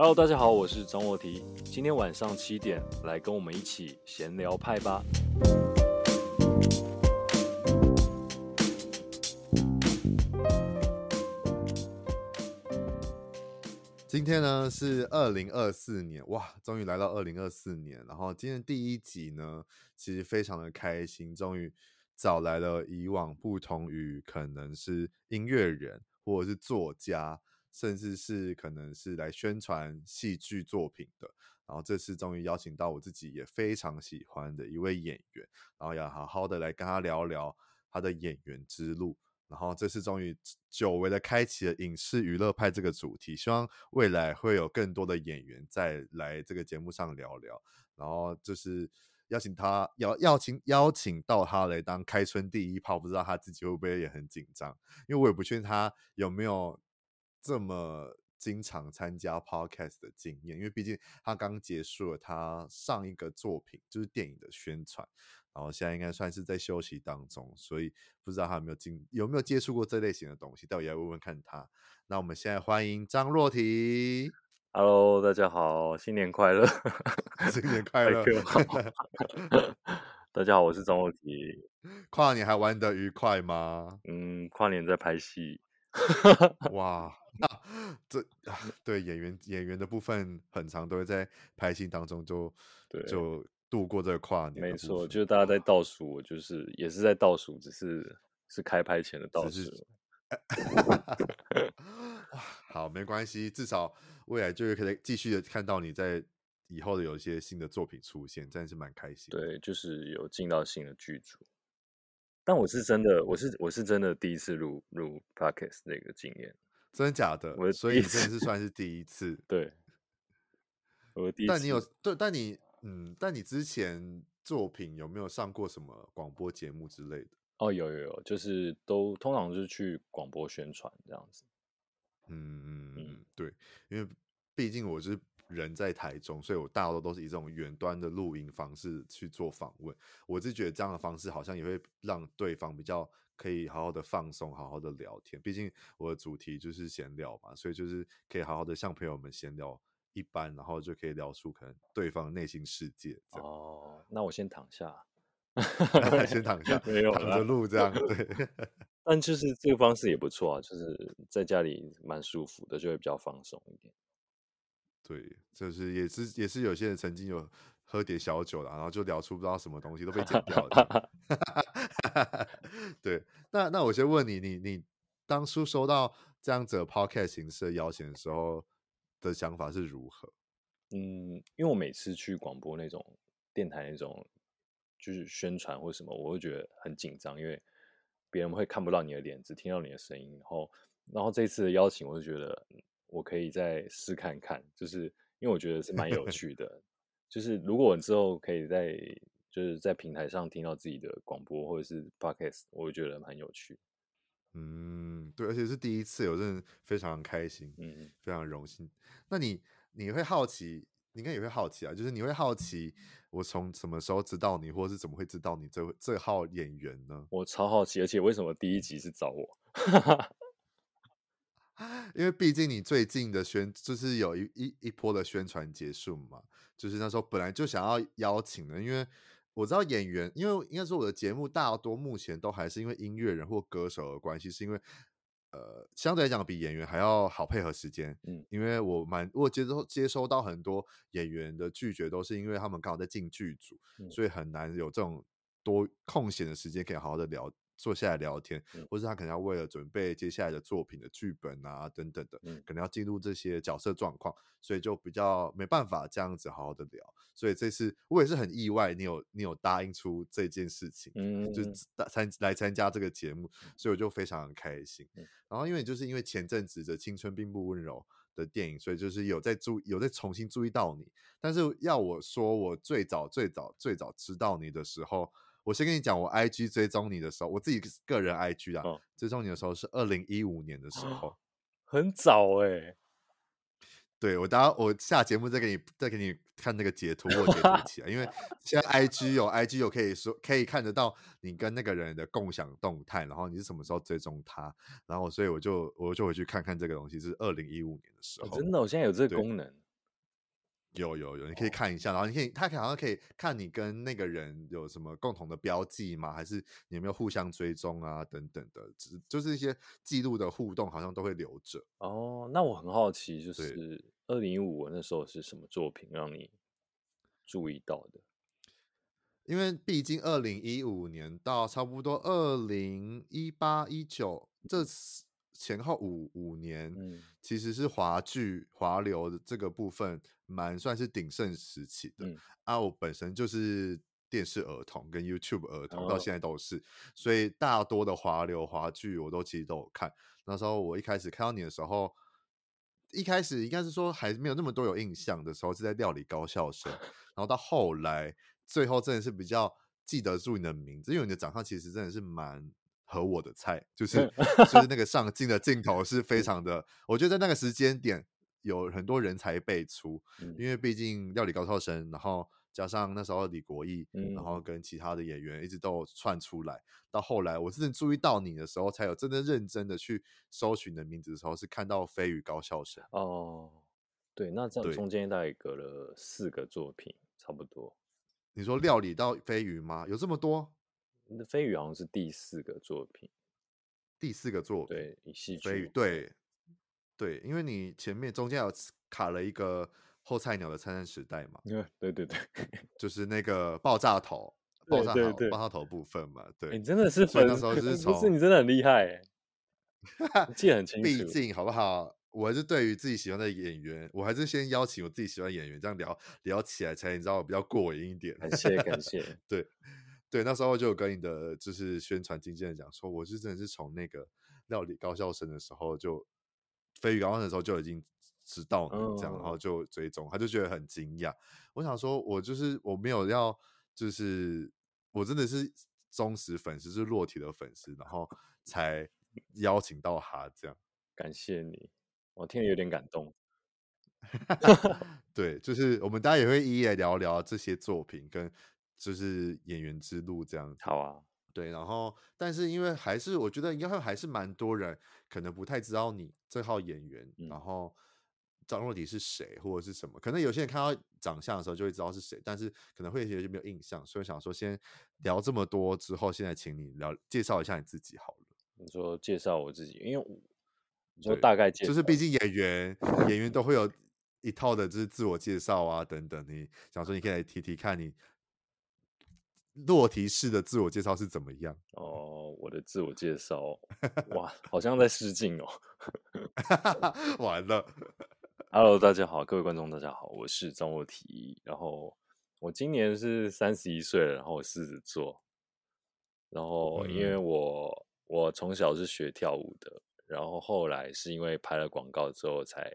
Hello，大家好，我是张沃提。今天晚上七点，来跟我们一起闲聊派吧。今天呢是二零二四年，哇，终于来到二零二四年。然后今天第一集呢，其实非常的开心，终于找来了以往不同于可能是音乐人或者是作家。甚至是可能是来宣传戏剧作品的，然后这次终于邀请到我自己也非常喜欢的一位演员，然后要好好的来跟他聊聊他的演员之路。然后这次终于久违的开启了影视娱乐派这个主题，希望未来会有更多的演员再来这个节目上聊聊。然后就是邀请他邀邀请邀请到他来当开春第一炮，不知道他自己会不会也很紧张，因为我也不确定他有没有。这么经常参加 podcast 的经验，因为毕竟他刚结束了他上一个作品，就是电影的宣传，然后现在应该算是在休息当中，所以不知道他有没有经有没有接触过这类型的东西，待会要问问看他。那我们现在欢迎张若缇。Hello，大家好，新年快乐，新年快乐。大家好，我是张若缇。跨年还玩得愉快吗？嗯，跨年在拍戏。哇！那，这对演员演员的部分，很长都会在拍戏当中就 对就度过这个跨年。没错，就是大家在倒数，我就是也是在倒数，只是是开拍前的倒数。好，没关系，至少未来就是可以继续的看到你在以后的有一些新的作品出现，真的是蛮开心。对，就是有进到新的剧组。但我是真的，我是我是真的第一次录录 podcast 那个经验。真的假的？我所以真的是算是第一次。对，我第一次。但你有对？但你嗯，但你之前作品有没有上过什么广播节目之类的？哦，有有有，就是都通常就是去广播宣传这样子。嗯嗯嗯，对，因为毕竟我是人在台中，所以我大多都是以这种远端的录音方式去做访问。我是觉得这样的方式好像也会让对方比较。可以好好的放松，好好的聊天。毕竟我的主题就是闲聊嘛，所以就是可以好好的向朋友们闲聊一般，然后就可以聊出可能对方内心世界。哦，那我先躺下，先躺下，没有躺着录这样。对，但就是这个方式也不错啊，就是在家里蛮舒服的，就会比较放松一点。对，就是也是也是有些人曾经有。喝点小酒了，然后就聊出不知道什么东西都被剪掉了。对，那那我先问你，你你当初收到这样子的 podcast 形式的邀请的时候的想法是如何？嗯，因为我每次去广播那种电台那种就是宣传或什么，我会觉得很紧张，因为别人会看不到你的脸，只听到你的声音。然后，然后这次的邀请，我就觉得我可以再试看看，就是因为我觉得是蛮有 趣的。就是如果我之后可以在就是在平台上听到自己的广播或者是 podcast，我会觉得很有趣。嗯，对，而且是第一次，我真的非常开心，嗯，非常荣幸。那你你会好奇，你应该也会好奇啊，就是你会好奇我从什么时候知道你，或者是怎么会知道你这这号演员呢？我超好奇，而且为什么第一集是找我？因为毕竟你最近的宣就是有一一一波的宣传结束嘛，就是那时候本来就想要邀请的，因为我知道演员，因为应该说我的节目大多目前都还是因为音乐人或歌手的关系，是因为呃相对来讲比演员还要好配合时间，嗯，因为我蛮我接收接收到很多演员的拒绝，都是因为他们刚好在进剧组，嗯，所以很难有这种多空闲的时间可以好好的聊。坐下来聊天，或是他可能要为了准备接下来的作品的剧本啊等等的，可能要进入这些角色状况，所以就比较没办法这样子好好的聊。所以这次我也是很意外，你有你有答应出这件事情，嗯，就参来参加这个节目，所以我就非常的开心。然后因为就是因为前阵子的青春并不温柔的电影，所以就是有在注有在重新注意到你。但是要我说，我最早最早最早知道你的时候，我先跟你讲，我 IG 追踪你的时候，我自己个人 IG 啊，哦、追踪你的时候是二零一五年的时候，很早哎、欸。对，我等下我下节目再给你再给你看那个截图，或截图起来，因为现在 IG 有 IG 有可以说可以看得到你跟那个人的共享动态，然后你是什么时候追踪他，然后所以我就我就回去看看这个东西是二零一五年的时候，哦、真的，我现在有这个功能，有有有，你可以看一下，然后你可以他好像可以看你跟那个人有什么共同的标记吗？还是你有没有互相追踪啊等等的，只就是一些记录的互动好像都会留着。哦，那我很好奇，就是。二零一五那时候是什么作品让你注意到的？因为毕竟二零一五年到差不多二零一八一九这前后五五年，嗯、其实是华剧华流的这个部分蛮算是鼎盛时期的。嗯、啊，我本身就是电视儿童跟 YouTube 儿童，到现在都是，哦、所以大多的华流华剧我都其实都有看。那时候我一开始看到你的时候。一开始应该是说还没有那么多有印象的时候，是在料理高校生，然后到后来，最后真的是比较记得住你的名字，因为你的长相其实真的是蛮合我的菜，就是 就是那个上镜的镜头是非常的，我觉得在那个时间点有很多人才辈出，因为毕竟料理高校生，然后。加上那时候李国义，嗯、然后跟其他的演员一直都串出来。到后来，我真正注意到你的时候，才有真正认真的去搜寻你的名字的时候，是看到《飞鱼高校生》哦。对，那这样中间大概隔了四个作品，差不多。你说料理到飞鱼吗？有这么多？那飞鱼好像是第四个作品。第四个作品，对，戏剧。对，对，因为你前面中间有卡了一个。后菜鸟的灿烂时代嘛，对对对，就是那个爆炸头，爆炸头，爆炸头部分嘛，对，你真的是粉，那时候 是从，不是你真的很厉害，记得很 清楚。毕竟好不好？我还是对于自己喜欢的演员，我还是先邀请我自己喜欢演员，这样聊聊起来才你知道我比较过瘾一点。感谢感谢，对对，那时候就有跟你的就是宣传经纪人讲说，我是真的是从那个料理高校生的时候就飞鱼高校生的时候就已经。知道你这样，然后就追踪，他就觉得很惊讶。我想说，我就是我没有要，就是我真的是忠实粉丝，是落体的粉丝，然后才邀请到他这样。感谢你，我听了有点感动。对，就是我们大家也会一一来聊聊这些作品跟就是演员之路这样。好啊，对，然后但是因为还是我觉得应该会还是蛮多人可能不太知道你这号演员，嗯、然后。张若迪是谁，或者是什么？可能有些人看到长相的时候就会知道是谁，但是可能会有些人没有印象，所以想说先聊这么多之后，现在请你聊介绍一下你自己好了。你说介绍我自己，因为我你说大概介，就是毕竟演员演员都会有一套的，就是自我介绍啊等等。你想说你可以来提提看你裸体式的自我介绍是怎么样？哦，我的自我介绍，哇，好像在试镜哦，完了。Hello，大家好，各位观众，大家好，我是张若缇。然后我今年是三十一岁了，然后我狮子座。然后因为我我从小是学跳舞的，然后后来是因为拍了广告之后才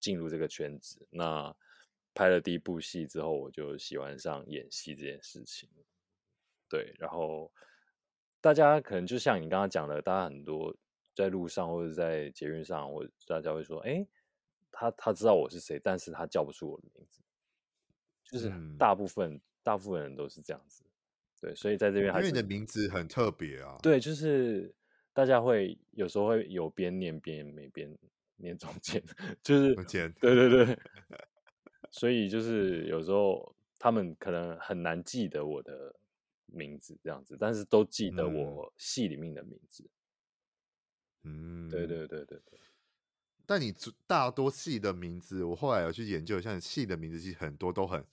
进入这个圈子。那拍了第一部戏之后，我就喜欢上演戏这件事情。对，然后大家可能就像你刚刚讲的，大家很多在路上或者在捷运上，或者大家会说，哎。他他知道我是谁，但是他叫不出我的名字，就是大部分、嗯、大部分人都是这样子，对，所以在这边还是，因为你的名字很特别啊，对，就是大家会有时候会有边念边没边念中间，就是中间，对对对，所以就是有时候他们可能很难记得我的名字这样子，但是都记得我戏里面的名字，嗯，对对对对。对。但你大多戏的名字，我后来有去研究，像戏的名字其实很多都很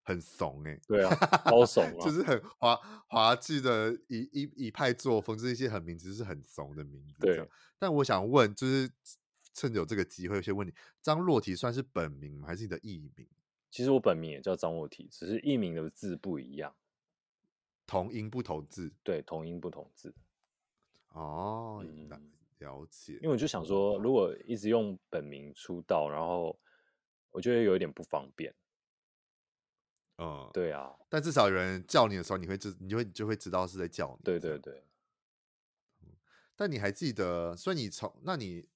很怂哎、欸，对啊，好 怂啊，就是很。滑滑稽的一一一派作风，就是一些很名字是很怂的名字。对，但我想问，就是趁着有这个机会，先问你，张若缇算是本名吗？还是你的艺名？其实我本名也叫张若缇，只是艺名的字不一样，同音不同字。对，同音不同字。哦，嗯、了解。因为我就想说，如果一直用本名出道，然后我觉得有一点不方便。嗯，对啊。但至少有人叫你的时候，你会知，你就会就会知道是在叫你。对对对。但你还记得？所以你从那你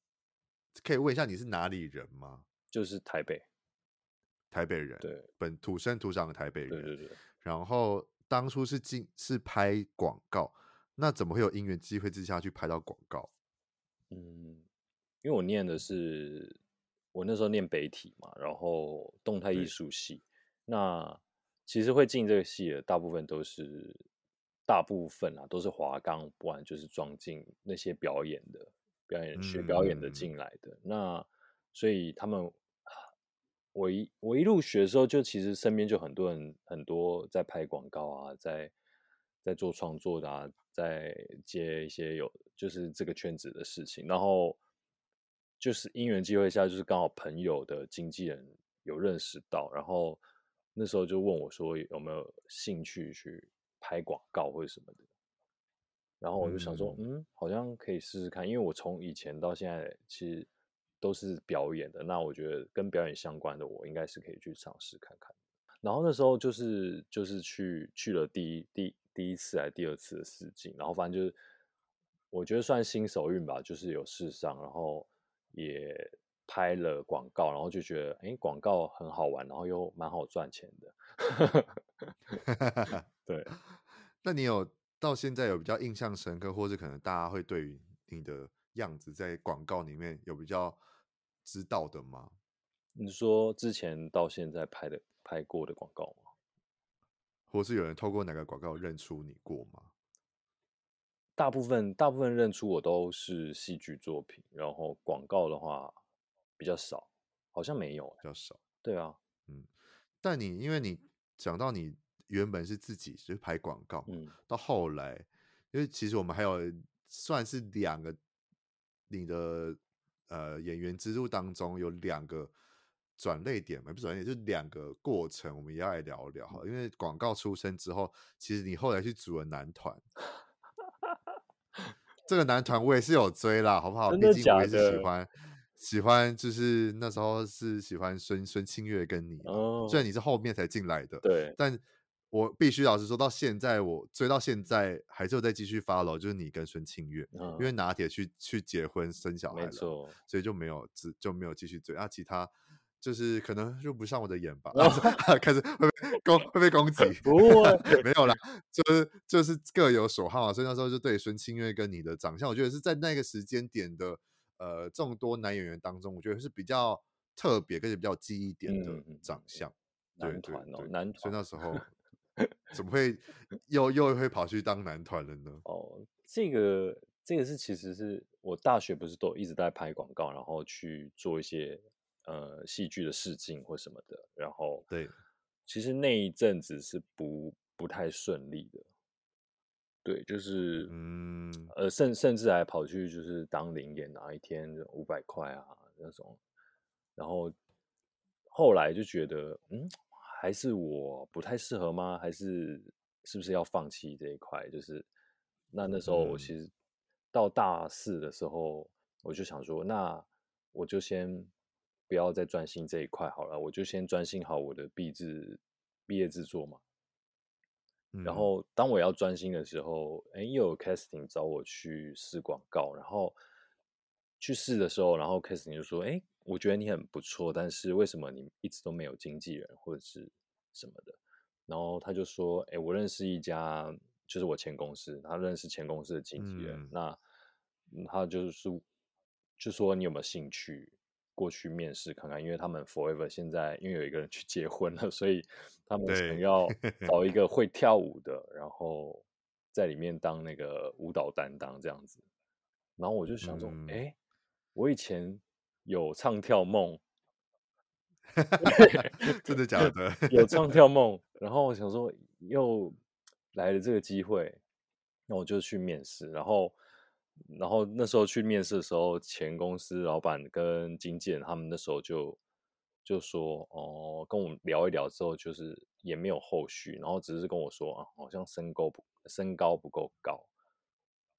可以问一下，你是哪里人吗？就是台北，台北人。对，本土生土长的台北人。对对对。然后当初是进是拍广告，那怎么会有因缘机会之下去拍到广告？嗯，因为我念的是我那时候念北体嘛，然后动态艺术系。那其实会进这个系的大部分都是。大部分啊都是华冈，不然就是装进那些表演的表演学表演的进来的。嗯、那所以他们，我一我一入学的时候，就其实身边就很多人，很多在拍广告啊，在在做创作的啊，在接一些有就是这个圈子的事情。然后就是因缘机会下，就是刚好朋友的经纪人有认识到，然后那时候就问我说有没有兴趣去。拍广告或者什么的，然后我就想说，嗯，嗯，好像可以试试看，因为我从以前到现在其实都是表演的，那我觉得跟表演相关的，我应该是可以去尝试看看。然后那时候就是就是去去了第一第第一次还是第二次的试镜，然后反正就是我觉得算新手运吧，就是有试上，然后也拍了广告，然后就觉得，哎，广告很好玩，然后又蛮好赚钱的。对。那你有到现在有比较印象深刻，或是可能大家会对于你的样子在广告里面有比较知道的吗？你说之前到现在拍的拍过的广告吗？或是有人透过哪个广告认出你过吗？大部分大部分认出我都是戏剧作品，然后广告的话比较少，好像没有，比较少。对啊，嗯，但你因为你讲到你。原本是自己就是拍广告，嗯，到后来，因为其实我们还有算是两个你的呃演员之路当中有两个转捩点嘛，不是转捩点，就是两个过程，我们也要来聊聊哈。因为广告出身之后，其实你后来去组了男团，这个男团我也是有追啦，好不好？毕竟我也是喜欢喜欢，就是那时候是喜欢孙孙清月跟你，哦，虽然你是后面才进来的，对，但。我必须老实说，到现在我追到现在还是有在继续 follow，就是你跟孙庆月，嗯、因为拿铁去去结婚生小孩了，所以就没有就没有继续追啊。其他就是可能入不上我的眼吧，哦、开始会被攻会被攻击，不会没有啦，就是就是各有所好啊。所以那时候就对孙庆月跟你的长相，我觉得是在那个时间点的呃众多男演员当中，我觉得是比较特别，而且比较记忆点的长相。嗯、男团哦，男团，所以那时候。怎么会又又会跑去当男团了呢？哦，这个这个是其实是我大学不是都一直在拍广告，然后去做一些呃戏剧的试镜或什么的，然后对，其实那一阵子是不不太顺利的，对，就是嗯呃甚甚至还跑去就是当零演啊，一天五百块啊那种，然后后来就觉得嗯。还是我不太适合吗？还是是不是要放弃这一块？就是那那时候我其实到大四的时候，我就想说，那我就先不要再专心这一块好了，我就先专心好我的毕制毕业制作嘛。然后当我要专心的时候，哎，又有 casting 找我去试广告，然后去试的时候，然后 casting 就说，哎。我觉得你很不错，但是为什么你一直都没有经纪人或者是什么的？然后他就说：“哎，我认识一家，就是我前公司，他认识前公司的经纪人。嗯、那他就是就说你有没有兴趣过去面试看看？因为他们 Forever 现在因为有一个人去结婚了，所以他们想要找一 个会跳舞的，然后在里面当那个舞蹈担当这样子。然后我就想说：哎、嗯，我以前。有唱跳梦，真的假的？有唱跳梦，然后我想说又来了这个机会，那我就去面试。然后，然后那时候去面试的时候，前公司老板跟经纪人他们那时候就就说哦，跟我们聊一聊之后，就是也没有后续，然后只是跟我说啊，好像身高不身高不够高。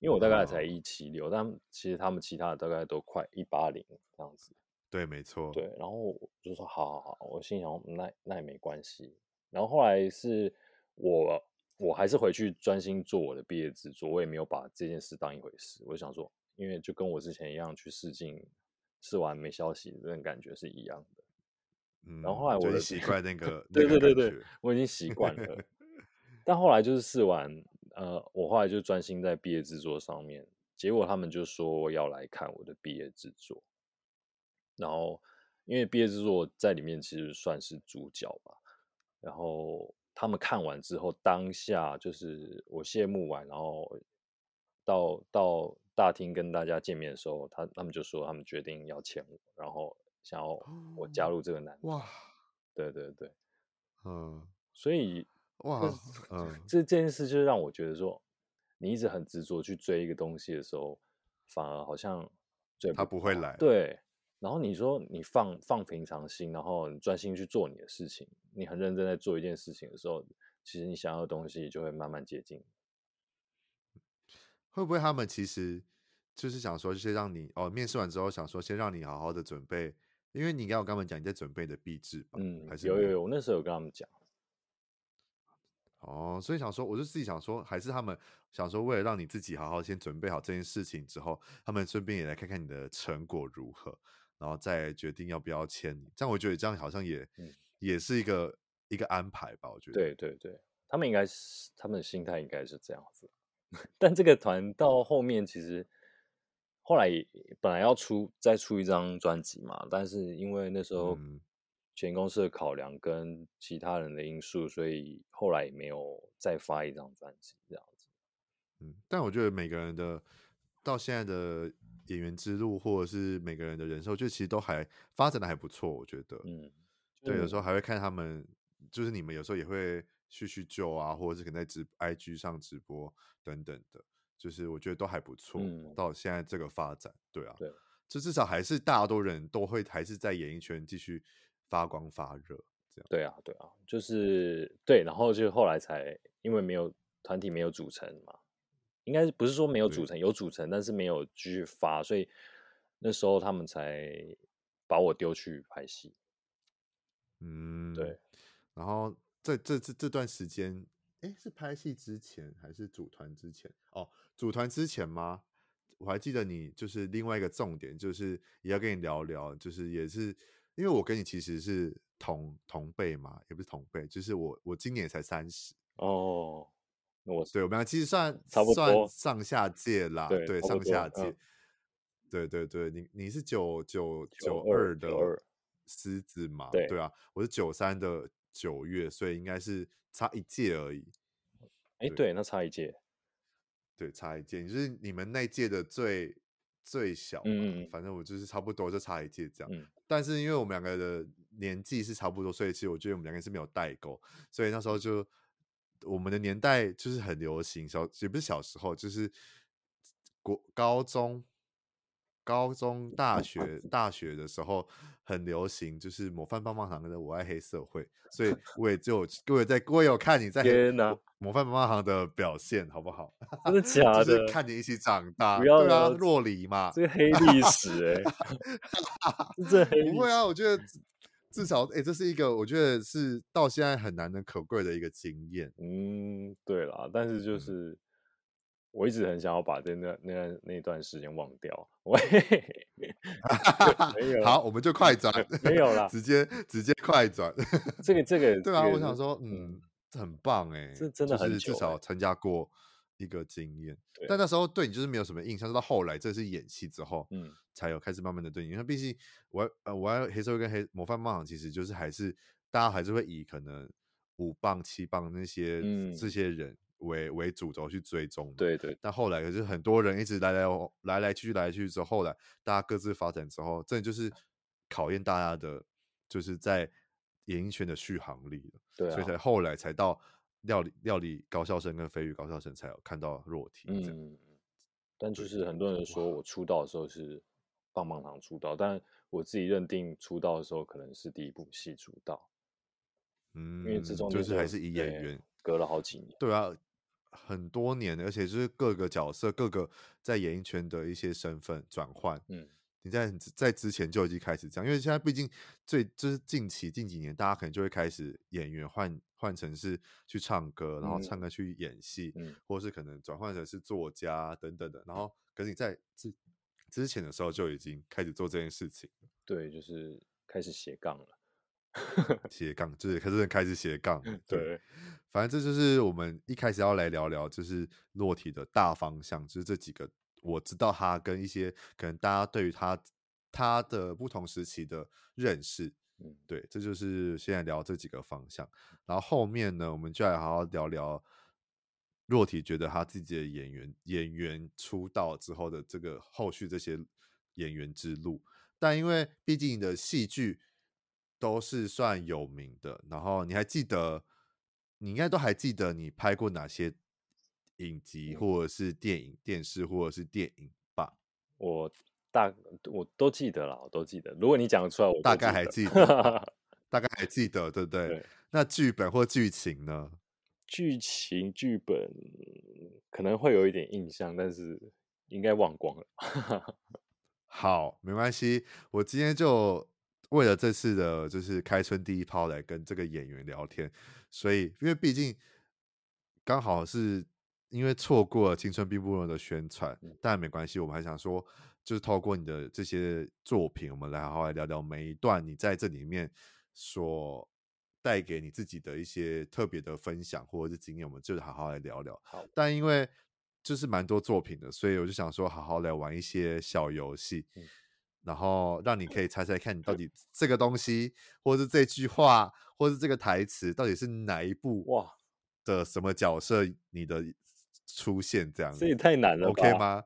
因为我大概才一七六，但其实他们其他的大概都快一八零这样子。对，没错。对，然后我就说好好好，我心想那那也没关系。然后后来是我我还是回去专心做我的毕业制作，我也没有把这件事当一回事。我就想说，因为就跟我之前一样去试镜，试完没消息的那种感觉是一样的。嗯，然后后来我就习惯那 个，对对对对，我已经习惯了。但后来就是试完，呃，我后来就专心在毕业制作上面，结果他们就说要来看我的毕业制作。然后，因为毕业制作在里面其实算是主角吧。然后他们看完之后，当下就是我谢幕完，然后到到大厅跟大家见面的时候，他他们就说他们决定要签我，然后想要我加入这个男团。哇，对对对，嗯，所以哇，嗯，这这件事就让我觉得说，你一直很执着去追一个东西的时候，反而好像追不，他不会来，对。然后你说你放放平常心，然后你专心去做你的事情，你很认真在做一件事情的时候，其实你想要的东西就会慢慢接近。会不会他们其实就是想说，先让你哦，面试完之后想说先让你好好的准备，因为你刚刚跟他们讲你在准备的毕制吧？嗯，还是有有有，我那时候有跟他们讲。哦，所以想说，我就自己想说，还是他们想说，为了让你自己好好先准备好这件事情之后，他们顺便也来看看你的成果如何。然后再决定要不要签你，这样我觉得这样好像也、嗯、也是一个一个安排吧。我觉得对对对，他们应该是他们的心态应该是这样子。但这个团到后面其实后来本来要出再出一张专辑嘛，但是因为那时候前公司的考量跟其他人的因素，所以后来也没有再发一张专辑这样子。嗯，但我觉得每个人的到现在的。演员之路，或者是每个人的人生，就其实都还发展的还不错，我觉得。嗯，对，有时候还会看他们，就是你们有时候也会叙叙旧啊，或者是可能在直 IG 上直播等等的，就是我觉得都还不错。嗯，到现在这个发展，对啊，对，就至少还是大多人都会还是在演艺圈继续发光发热，这样。对啊，对啊，就是对，然后就后来才因为没有团体没有组成嘛。应该不是说没有组成，有组成，但是没有继续发，所以那时候他们才把我丢去拍戏。嗯，对。然后这这这这段时间，哎，是拍戏之前还是组团之前？哦，组团之前吗？我还记得你就是另外一个重点，就是也要跟你聊聊，就是也是因为我跟你其实是同同辈嘛，也不是同辈，就是我我今年才三十哦。那我对，我们俩其实算差不多算上下届啦，对，对上下届，嗯、对对对，你你是九九九二的狮子嘛，对，对啊，我是九三的九月，所以应该是差一届而已。哎，对，那差一届，对，差一届，你就是你们那届的最最小嘛，嗯、反正我就是差不多就差一届这样。嗯、但是因为我们两个的年纪是差不多，所以其实我觉得我们两个是没有代沟，所以那时候就。我们的年代就是很流行，小也不是小时候，就是国高中、高中、大学、大学的时候很流行，就是模范棒棒糖的《我爱黑社会》，所以我也就各位在，我也有看你在模范棒棒糖的表现，好不好？真的假的？就是看你一起长大，不要对啊，若离嘛，这个黑历史哎、欸，这黑不会啊，我觉得。至少，哎、欸，这是一个我觉得是到现在很难能可贵的一个经验。嗯，对啦，但是就是、嗯、我一直很想要把这那那那段时间忘掉。喂 没有，好，我们就快转，没有啦，直接直接快转。这个这个，对啊，我想说，嗯，这很棒哎，这真的很是至少参加过。一个经验，但那时候对你就是没有什么印象，直到后来这是演戏之后，嗯，才有开始慢慢的对你。因为毕竟我呃，我要黑社会跟黑模范棒棒，其实就是还是大家还是会以可能五棒七棒那些、嗯、这些人为为主轴去追踪。对对。但后来可是很多人一直来来来来去去来来去去之后，后来大家各自发展之后，这就是考验大家的，就是在演艺圈的续航力了。对、啊，所以才后来才到。料理料理高校生跟飞鱼高校生才有看到弱体，嗯，但就是很多人说我出道的时候是棒棒糖出道，但我自己认定出道的时候可能是第一部戏出道，嗯，因为之中就是还是以演员隔了好几年，对啊，很多年，而且就是各个角色、各个在演艺圈的一些身份转换。嗯，你在在之前就已经开始这样，因为现在毕竟最就是近期近几年，大家可能就会开始演员换换成是去唱歌，然后唱歌去演戏，嗯，或是可能转换成是作家等等的。然后，可是你在之之前的时候就已经开始做这件事情。对，就是开始斜杠了。斜杠就是可是开始斜杠，对，反正这就是我们一开始要来聊聊，就是洛体的大方向，就是这几个我知道他跟一些可能大家对于他他的不同时期的认识，嗯，对，这就是现在聊这几个方向，然后后面呢，我们就来好好聊聊洛体觉得他自己的演员演员出道之后的这个后续这些演员之路，但因为毕竟你的戏剧。都是算有名的，然后你还记得，你应该都还记得你拍过哪些影集，或者是电影、电视，或者是电影吧？我大我都记得了，我都记得。如果你讲得出来，我大概还记得，大概还记得，对不对？对，那剧本或剧情呢？剧情剧本可能会有一点印象，但是应该忘光了。好，没关系，我今天就。为了这次的，就是开春第一炮来跟这个演员聊天，所以因为毕竟刚好是因为错过了《青春并不容易》的宣传，但没关系，我们还想说，就是透过你的这些作品，我们来好好来聊聊每一段你在这里面所带给你自己的一些特别的分享或者是经验，我们就好好来聊聊。好，但因为就是蛮多作品的，所以我就想说，好好来玩一些小游戏。嗯然后让你可以猜猜看，你到底这个东西，或是这句话，或是这个台词，到底是哪一部哇的什么角色？你的出现这样子，这也太难了，OK 吗？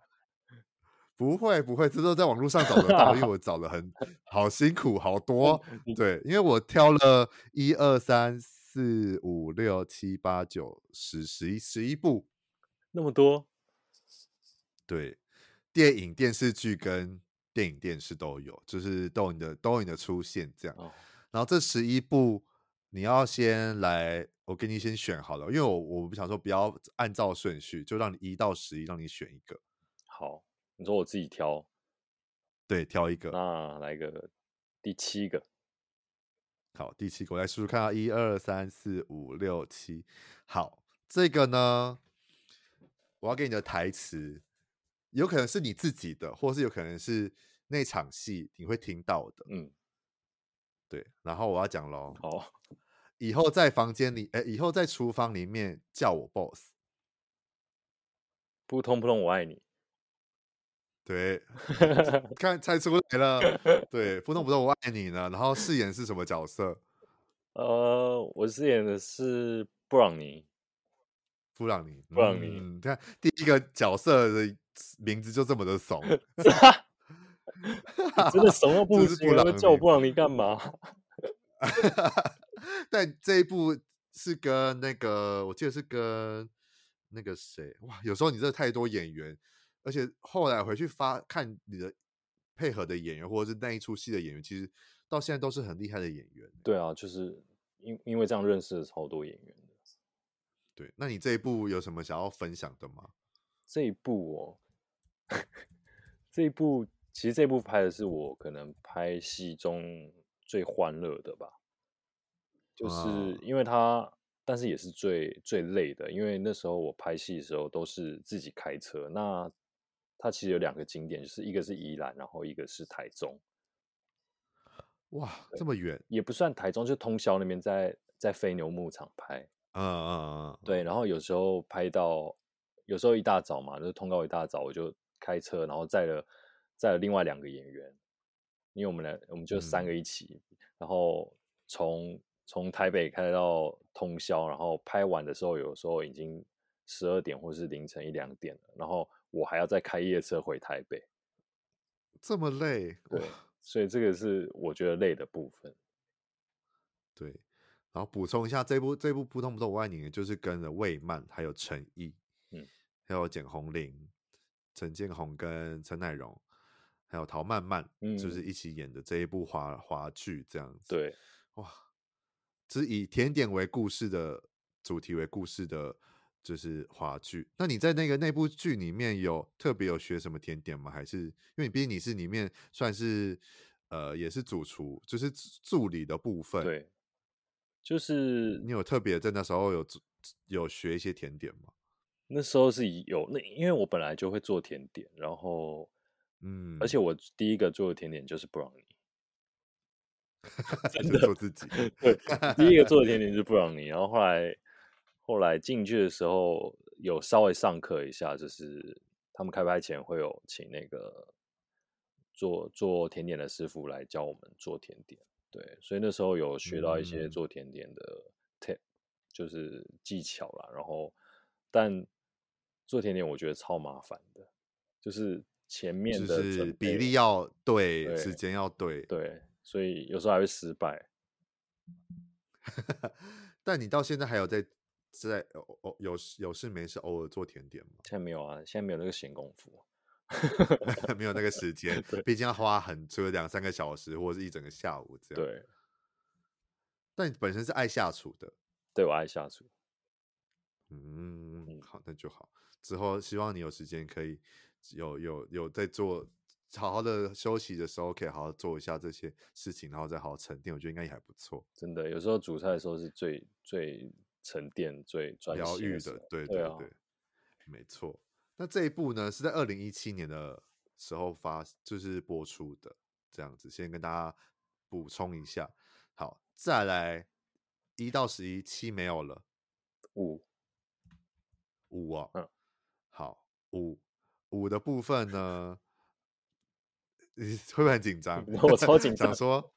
不会不会，这都在网络上找得到，因为我 找了很好辛苦，好多对，因为我挑了一二三四五六七八九十十一十一部，那么多，对，电影、电视剧跟。电影、电视都有，就是都有你的都有你的出现这样。哦、然后这十一部你要先来，我给你先选好了，因为我我不想说不要按照顺序，就让你一到十一让你选一个。好，你说我自己挑，对，挑一个。那来个第七个。好，第七个我来数数看，一二三四五六七。好，这个呢，我要给你的台词，有可能是你自己的，或是有可能是。那场戏你会听到的，嗯，对，然后我要讲喽，哦，以后在房间里，哎，以后在厨房里面叫我 boss，扑通扑通，我爱你，对，看猜出来了，对，扑通扑通，我爱你呢。然后饰演是什么角色？呃，我饰演的是布朗尼，布朗尼，布朗尼，你看第一个角色的名字就这么的怂。真的什么 不行，不叫我布朗尼干嘛？但这一部是跟那个，我记得是跟那个谁哇？有时候你这太多演员，而且后来回去发看你的配合的演员，或者是那一出戏的演员，其实到现在都是很厉害的演员。对啊，就是因因为这样认识了超多演员的。对，那你这一部有什么想要分享的吗？这一部哦，这一部。其实这部拍的是我可能拍戏中最欢乐的吧，就是因为它，但是也是最最累的，因为那时候我拍戏的时候都是自己开车。那它其实有两个景点，就是一个是宜兰，然后一个是台中。哇，这么远？也不算台中，就通宵那边在在飞牛牧场拍。嗯嗯嗯，对。然后有时候拍到，有时候一大早嘛，就是通告一大早，我就开车，然后载了。载了另外两个演员，因为我们俩我们就三个一起，嗯、然后从从台北开到通宵，然后拍完的时候，有时候已经十二点或是凌晨一两点了，然后我还要再开夜车回台北，这么累，对，所以这个是我觉得累的部分。对，然后补充一下，这部这部扑通扑通我爱你，就是跟着魏曼还有陈毅，嗯，还有简宏琳、陈建宏跟陈乃荣。还有陶曼曼，嗯，就是一起演的这一部华华剧这样子。对，哇，这是以甜点为故事的主题为故事的就是华剧。那你在那个那部剧里面有特别有学什么甜点吗？还是因为你毕竟你是里面算是呃也是主厨，就是助理的部分。对，就是你有特别在那时候有有学一些甜点吗？那时候是有那，因为我本来就会做甜点，然后嗯，而且我第一个做的甜点就是 brownie，真 的做自己。对，第一个做的甜点就是 brownie，然后后来后来进去的时候有稍微上课一下，就是他们开拍前会有请那个做做甜点的师傅来教我们做甜点，对，所以那时候有学到一些做甜点的 tip，嗯，就是技巧啦，然后但。做甜点我觉得超麻烦的，就是前面的就是比例要对，对时间要对，对，所以有时候还会失败。但你到现在还有在在偶有有事没事偶尔做甜点吗？现在没有啊，现在没有那个闲工夫，没有那个时 间，毕竟要花很就两三个小时或者是一整个下午这样。对，但你本身是爱下厨的，对，我爱下厨。嗯，好，那就好。之后希望你有时间可以有有有在做好好的休息的时候，可以好好做一下这些事情，然后再好好沉淀。我觉得应该也还不错。真的，有时候煮菜的时候是最最沉淀、最专疗愈的。对对对，没错。那这一部呢是在二零一七年的时候发，就是播出的这样子。先跟大家补充一下。好，再来一到十一，七没有了，五五啊，嗯。好，五五的部分呢，你会不会很紧张？我超紧 张，想说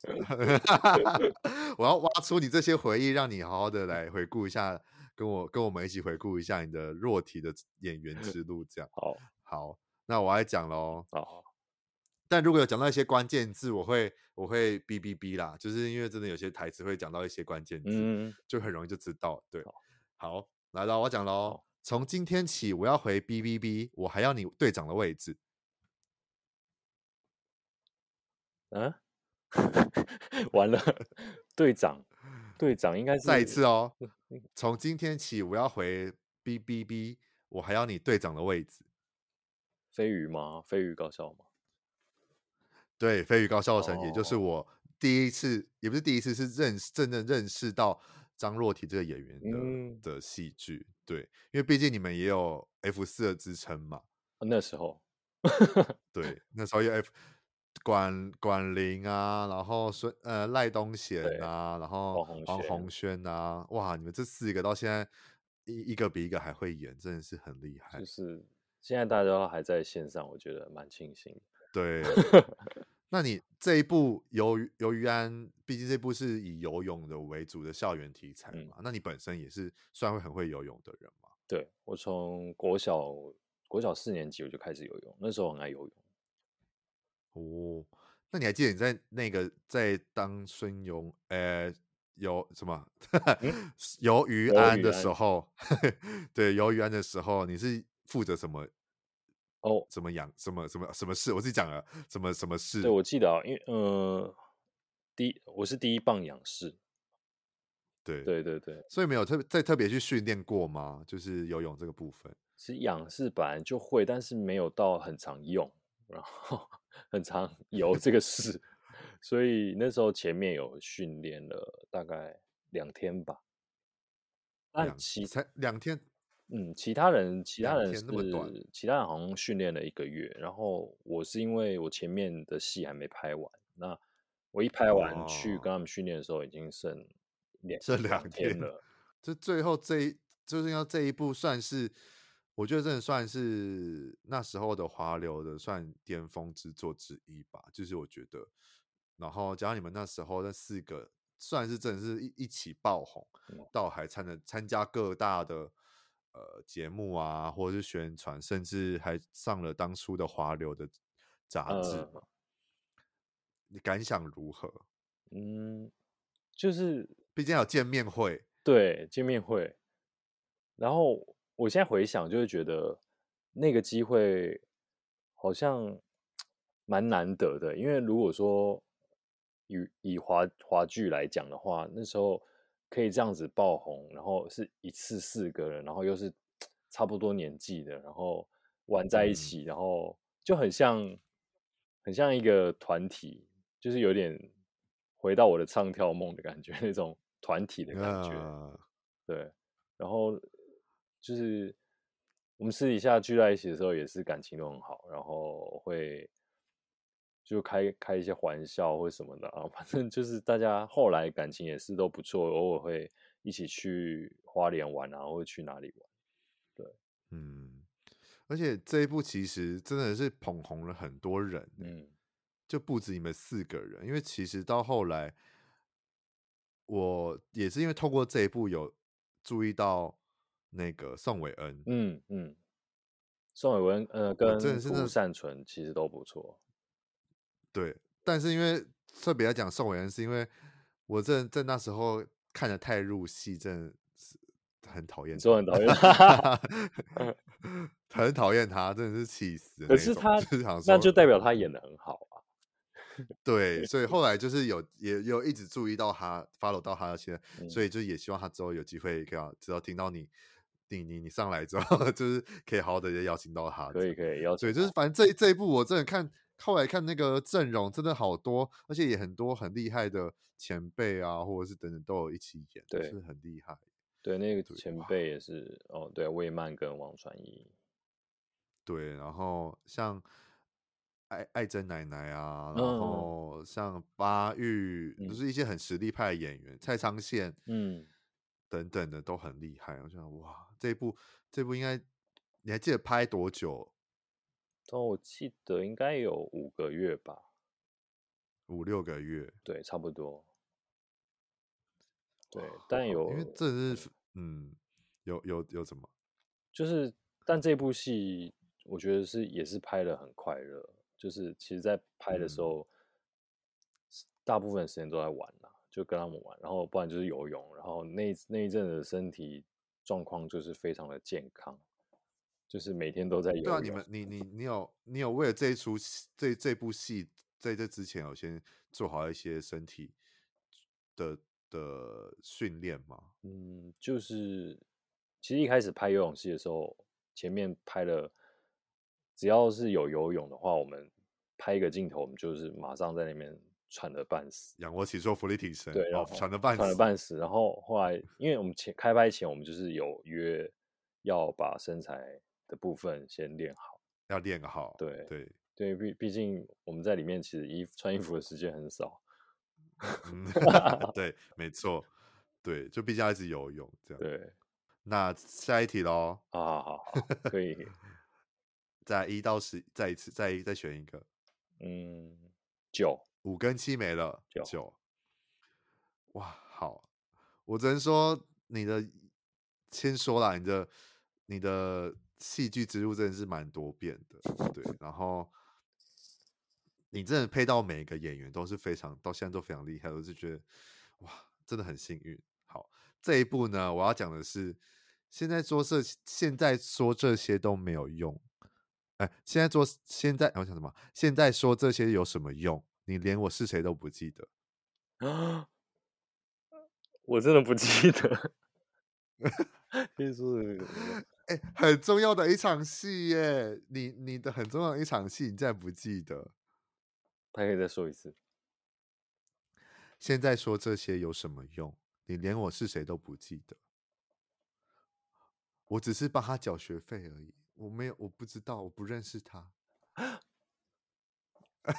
我要挖出你这些回忆，让你好好的来回顾一下，跟我跟我们一起回顾一下你的弱体的演员 之路。这样好，好，那我来讲喽。好，但如果有讲到一些关键字，我会我会哔哔哔啦，就是因为真的有些台词会讲到一些关键字，嗯，就很容易就知道。对，好，来了，我讲喽。从今天起，我要回 B B B，我还要你队长的位置。嗯，完了，队长，队长应该是再一次哦。从今天起，我要回 B B B，我还要你队长的位置。飞鱼吗？飞鱼高校吗？对，飞鱼高校生，也就是我第一次，也不是第一次，是认真正认识到张若缇这个演员的、嗯、的戏剧。对，因为毕竟你们也有 F 四的支撑嘛。那时候，对，那时候有 F 管管林啊，然后孙呃赖东贤啊，然后黄宏轩啊，哇，你们这四个到现在一一个比一个还会演，真的是很厉害。就是现在大家都还在线上，我觉得蛮庆幸。对，那你这一部游游鱼安，毕竟这部是以游泳的为主的校园题材嘛，嗯、那你本身也是算会很会游泳的人嘛？对，我从国小国小四年级我就开始游泳，那时候很爱游泳。哦，那你还记得你在那个在当孙勇呃游什么 游鱼安的时候，对游鱼安的时候，你是负责什么？哦、oh,，怎么养？什么什么什么事？我自己讲了，什么什么事？对，我记得啊，因为呃，第一我是第一棒仰视，对对对对，所以没有特再特别去训练过吗？就是游泳这个部分，其实仰视本来就会，但是没有到很常用，然后很常 游这个事，所以那时候前面有训练了大概两天吧，两期才两天。嗯，其他人其他人是其他人好像训练了一个月，然后我是因为我前面的戏还没拍完，那我一拍完去跟他们训练的时候，已经剩两这两天了。这最后这一就是要这一部算是，我觉得真的算是那时候的华流的算巅峰之作之一吧。就是我觉得，然后加上你们那时候那四个，算是真的是一一起爆红，到还参的参加各大的。呃，节目啊，或者是宣传，甚至还上了当初的华流的杂志，呃，你感想如何？嗯，就是毕竟有见面会，对，见面会。然后我现在回想，就会觉得那个机会好像蛮难得的，因为如果说以以华华剧来讲的话，那时候。可以这样子爆红，然后是一次四个人，然后又是差不多年纪的，然后玩在一起，嗯、然后就很像很像一个团体，就是有点回到我的唱跳梦的感觉，那种团体的感觉。Uh... 对，然后就是我们私底下聚在一起的时候，也是感情都很好，然后会。就开开一些玩笑或什么的啊，反正就是大家后来感情也是都不错，偶尔会一起去花莲玩啊，或者去哪里玩。对，嗯，而且这一部其实真的是捧红了很多人，嗯，就不止你们四个人，因为其实到后来，我也是因为透过这一部有注意到那个宋伟恩，嗯嗯，宋伟恩呃跟顾善存其实都不错。对，但是因为特别来讲宋伟恩，是因为我在在那时候看的太入戏，真的是很讨厌，说很讨厌他，很讨厌他，真的是气死。可是他那就代表他演的很好啊。对，所以后来就是有也有一直注意到他，follow 到他的现在，嗯，所以就也希望他之后有机会可以，只要听到你你你你上来之后，就是可以好好的邀请到他。可以可以邀请，对，就是反正这这一部我真的看。后来看那个阵容真的好多，而且也很多很厉害的前辈啊，或者是等等都有一起演，对，是很厉害。对，那个前辈也是哦，对，魏曼跟王传一。对，然后像艾艾珍奶奶啊，然后像巴玉，都、嗯就是一些很实力派的演员，嗯、蔡昌宪，嗯，等等的都很厉害。我想，哇，这部这部应该你还记得拍多久？哦，我记得应该有五个月吧，五六个月，对，差不多。对，但有，因为这是，嗯，有有有什么？就是，但这部戏我觉得是也是拍的很快乐，就是其实在拍的时候，嗯、大部分时间都在玩啦，就跟他们玩，然后不然就是游泳，然后那那一阵的身体状况就是非常的健康。就是每天都在演。对啊，你们你你你有你有为了这一出这这部戏在这之前有先做好一些身体的的训练吗？嗯，就是其实一开始拍游泳戏的时候，前面拍了，只要是有游泳的话，我们拍一个镜头，我们就是马上在那边喘得半死，仰卧起坐、浮力挺身，对，然后喘得半死，喘得半死。然后后来，因为我们前开拍前，我们就是有约要把身材。的部分先练好，要练好。对对对，毕毕竟我们在里面其实衣服穿衣服的时间很少。嗯、对，没错，对，就毕竟要一直游泳这样。对，那下一题喽。好好好，可以。在 一到十，再一次，再一再选一个。嗯，九，五跟七没了，九。九。哇，好，我只能说你的，先说啦，你的。你的戏剧之路真的是蛮多变的，对。然后你真的配到每一个演员都是非常，到现在都非常厉害，我就觉得哇，真的很幸运。好，这一部呢，我要讲的是，现在说这现在说这些都没有用。哎，现在做现在我想什么？现在说这些有什么用？你连我是谁都不记得啊？我真的不记得。听说。欸、很重要的一场戏耶！你你的很重要的一场戏，你竟然不记得？还可以再说一次。现在说这些有什么用？你连我是谁都不记得。我只是帮他缴学费而已，我没有，我不知道，我不认识他。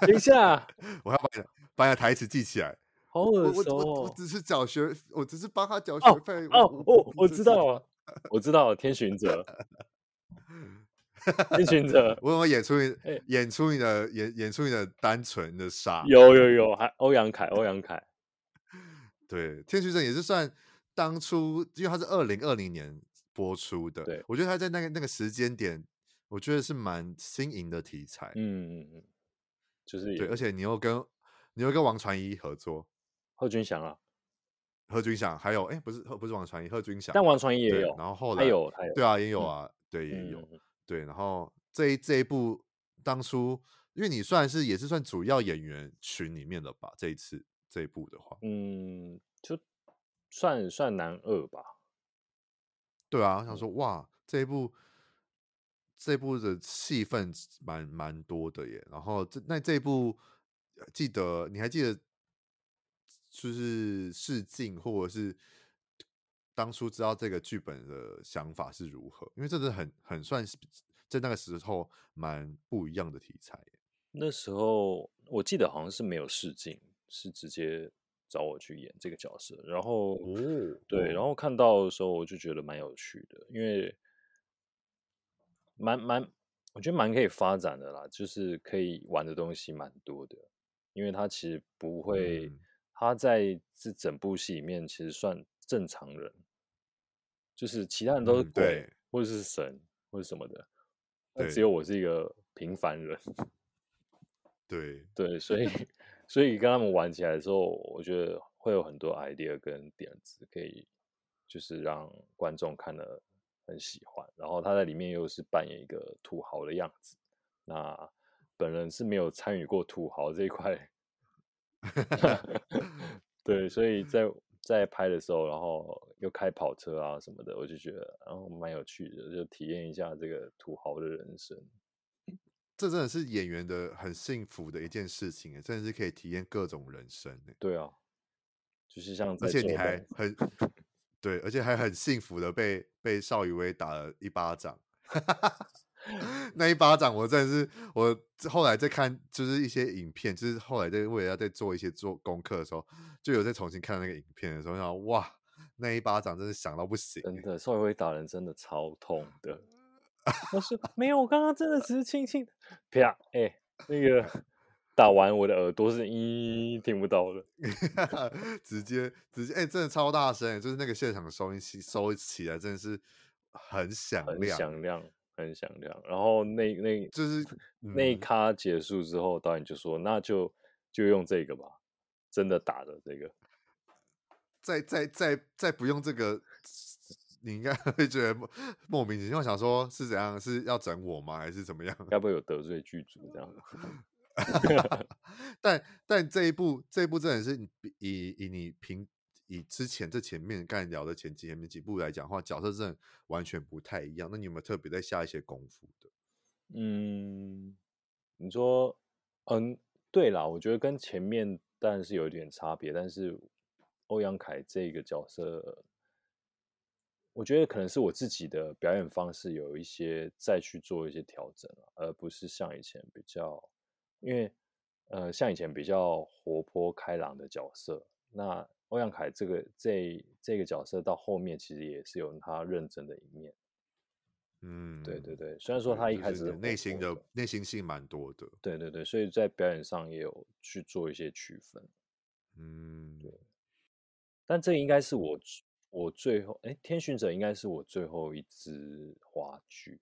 等一下，我要把你把你的台词记起来。好耳熟、哦我我，我只是缴学，我只是帮他缴学费。哦我，我知道了。我知道天巡者，天巡者，我有没有演出你、欸、演出你的演演出你的单纯的傻？有有 有，还欧阳凯，欧阳凯，对，天巡者也是算当初，因为他是二零二零年播出的，对，我觉得他在那个那个时间点，我觉得是蛮新颖的题材，嗯嗯嗯，就是对，而且你又跟你又跟王传一合作，贺军翔啊。贺军翔还有哎、欸，不是不是王传一，贺军翔，但王传一也有，然后后来有，有，对啊，也有啊，嗯、对，也有、嗯，对，然后这一这一部当初，因为你算是也是算主要演员群里面的吧，这一次这一部的话，嗯，就算算男二吧，对啊，我想说。哇，这一部这一部的戏份蛮蛮多的耶。然后这那这一部记得你还记得，就是试镜或者是当初知道这个剧本的想法是如何？因为这是很很算是在那个时候蛮不一样的题材。那时候我记得好像是没有试镜，是直接找我去演这个角色。然后，哦，对，然后看到的时候我就觉得蛮有趣的，因为蛮蛮，我觉得蛮可以发展的啦，就是可以玩的东西蛮多的。因为它其实不会，嗯、他在这整部戏里面其实算正常人，就是其他人都是鬼、嗯、或者是神或者什么的，那只有我是一个平凡人。对对，所以所以跟他们玩起来的时候，我觉得会有很多 idea 跟点子，可以就是让观众看了很喜欢。然后他在里面又是扮演一个土豪的样子，那本人是没有参与过土豪这一块。对，所以在在拍的时候，然后又开跑车啊什么的，我就觉得然后蛮有趣的，就体验一下这个土豪的人生。这真的是演员的很幸福的一件事情，真的是可以体验各种人生。对啊，就是像，而且你还很对，而且还很幸福的被被邵雨薇打了一巴掌。那一巴掌，我真的是我后来在看，就是一些影片，就是后来在为了要在做一些做功课的时候，就有在重新看那个影片的时候，哇，那一巴掌真是响到不行。真的，邵雨薇打人真的超痛的。我说没有，我刚刚真的只是轻轻啪，哎、欸，那个打完我的耳朵是咦听不到了，直接直接哎、欸，真的超大声，就是那个现场收音器收起来真的是很响亮，响亮，很响亮。然后那那就是、嗯、那一咖结束之后，导演就说那就就用这个吧，真的打的这个，再再再再不用这个。你应该会觉得莫名其妙，想说是怎样？是要整我吗？还是怎么样？该不会有得罪剧组这样？但但这一部这一部真的是以以你平以之前这前面刚才聊的前几前面几部来讲的话，角色真的完全不太一样。那你有没有特别在下一些功夫的？嗯，你说，嗯，对啦，我觉得跟前面当然是有一点差别，但是欧阳凯这个角色。我觉得可能是我自己的表演方式有一些再去做一些调整，而不是像以前比较，因为呃像以前比较活泼开朗的角色，那欧阳凯这个这这个角色到后面其实也是有他认真的一面。嗯，对对对，虽然说他一开始内心的内心戏蛮多的，对对对，所以在表演上也有去做一些区分。嗯，对，但这应该是我。我最后，哎，天巡者应该是我最后一支话剧。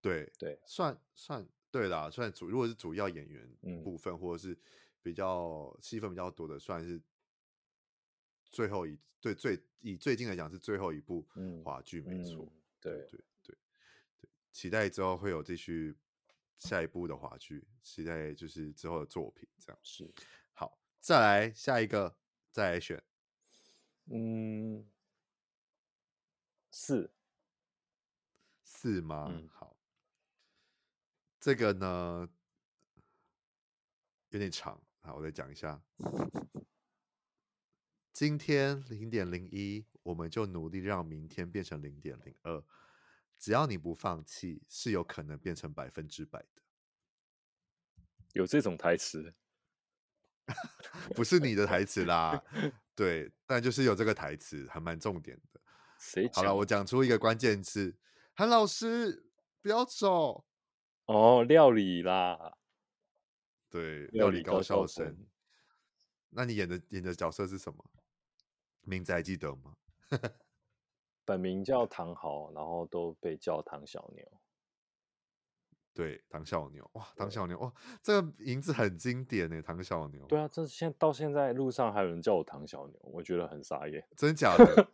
对对，算算对啦，算主，如果是主要演员部分，嗯、或者是比较戏份比较多的，算是最后一对最以最近来讲是最后一部华剧，没错。嗯、对对对对，期待之后会有继续下一部的华剧，期待就是之后的作品这样。是，好，再来下一个，再来选。嗯，四四吗？嗯，好，这个呢有点长，好，我再讲一下。今天零点零一，我们就努力让明天变成零点零二。只要你不放弃，是有可能变成百分之百的。有这种台词？不是你的台词啦。对，但就是有这个台词，还蛮重点的。谁？好了，我讲出一个关键字，韩老师不要走。哦，料理啦。对，料理高校生。那你演的演的角色是什么？名字还记得吗？本名叫唐豪，然后都被叫唐小牛。对，唐小牛哇，唐小牛哇，这个名字很经典呢，唐小牛。对啊，这现到现在路上还有人叫我唐小牛，我觉得很傻眼。真的假的？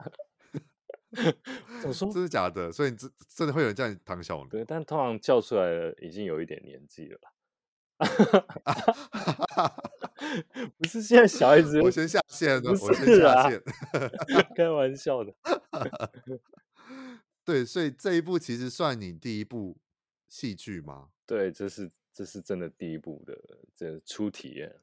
我说真的假的？所以真真的会有人叫你唐小牛？对，但通常叫出来的已经有一点年纪了。不是现在小孩子，我先下线了，啊、我先下线。开玩笑的。对，所以这一部其实算你第一部戏剧吗？对，这是这是真的第一部的这初体验。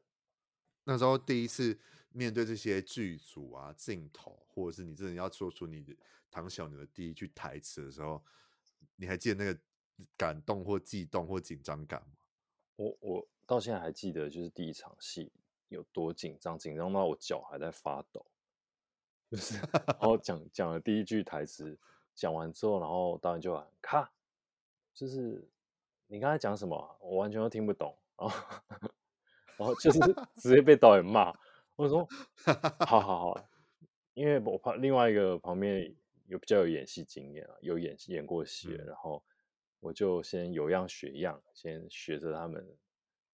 那时候第一次面对这些剧组啊、镜头，或者是你真的要说出你的唐小牛的第一句台词的时候，你还记得那个感动或悸动或紧张感吗？我我到现在还记得，就是第一场戏有多紧张，紧张到我脚还在发抖。就是，然后 讲讲了第一句台词，讲完之后，然后导演就喊卡，就是你刚才讲什么啊？我完全都听不懂。然后，然后就是直接被导演骂。我说，好好好，因为我怕另外一个旁边有比较有演戏经验啊，有演演过戏，然后我就先有样学样，先学着他们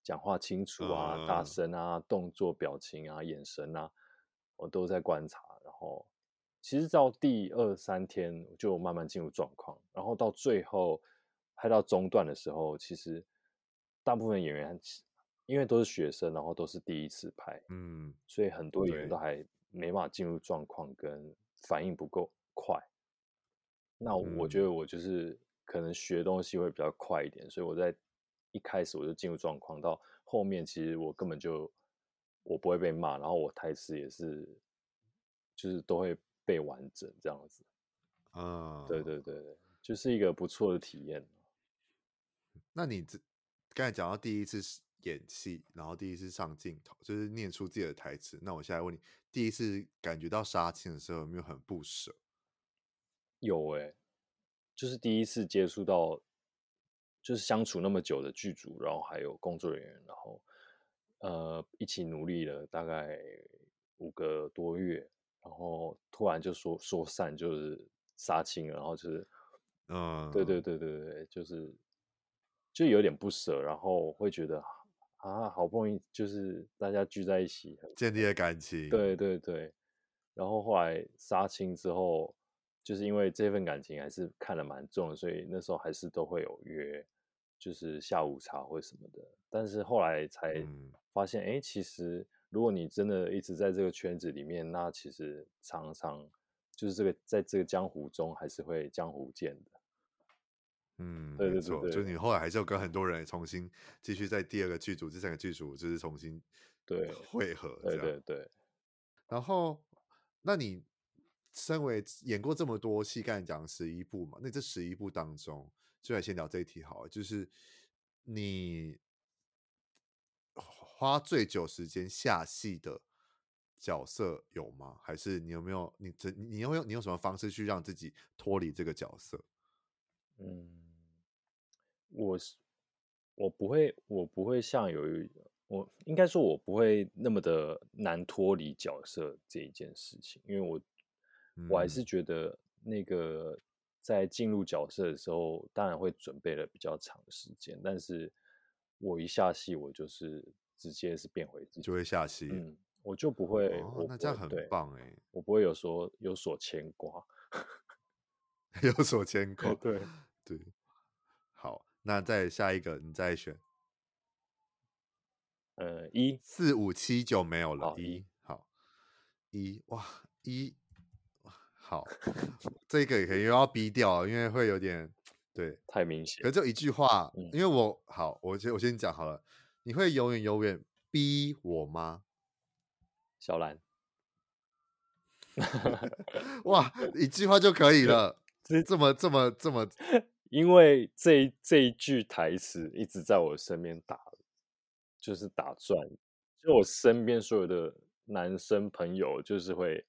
讲话清楚啊、大声啊、动作、表情啊、眼神啊，我都在观察。然后，其实到第二三天就慢慢进入状况，然后到最后拍到中段的时候，其实大部分演员因为都是学生，然后都是第一次拍，嗯，所以很多演员都还没办法进入状况，跟反应不够快。那我觉得我就是可能学东西会比较快一点，所以我在一开始我就进入状况，到后面其实我根本就我不会被骂，然后我台词也是。就是都会背完整这样子，啊，对对对对，就是一个不错的体验。那你这刚才讲到第一次演戏，然后第一次上镜头，就是念出自己的台词。那我现在问你，第一次感觉到杀青的时候，有没有很不舍？有哎、欸，就是第一次接触到，就是相处那么久的剧组，然后还有工作人员，然后呃一起努力了大概五个多月。然后突然就说说散，就是杀青了，然后就是，嗯，对对对对对，就是就有点不舍，然后会觉得啊，好不容易就是大家聚在一起，建立了感情，对对对，然后后来杀青之后，就是因为这份感情还是看得蛮重，所以那时候还是都会有约，就是下午茶或什么的，但是后来才发现，哎、嗯，其实。如果你真的一直在这个圈子里面，那其实常常就是这个在这个江湖中还是会江湖见的。嗯，对对对，就是你后来还是要跟很多人重新继续在第二个剧组、第三个剧组，就是重新对汇合。对对对。然后，那你身为演过这么多戏，刚才讲十一部嘛？那这十一部当中，就来先聊这一题好了，就是你。花最久时间下戏的角色有吗？还是你有没有你这你用用你用什么方式去让自己脱离这个角色？嗯，我是我不会我不会像有一我应该说我不会那么的难脱离角色这一件事情，因为我我还是觉得那个在进入角色的时候，当然会准备了比较长的时间，但是我一下戏我就是。直接是变回自己，就会下戏。嗯，我就不会。哦、那这样很棒哎！我不会有说有所牵挂，有所牵挂。对对。好，那再下一个，你再选。呃，一四五七九没有了。一好，一哇一好，这个也可以又要逼掉，因为会有点对太明显。可是就一句话，嗯、因为我好，我先我先讲好了。你会永远永远逼我吗？小兰 哇，一句话就可以了，这这么这么这么，因为这这一句台词一直在我身边打，就是打转，就我身边所有的男生朋友，就是会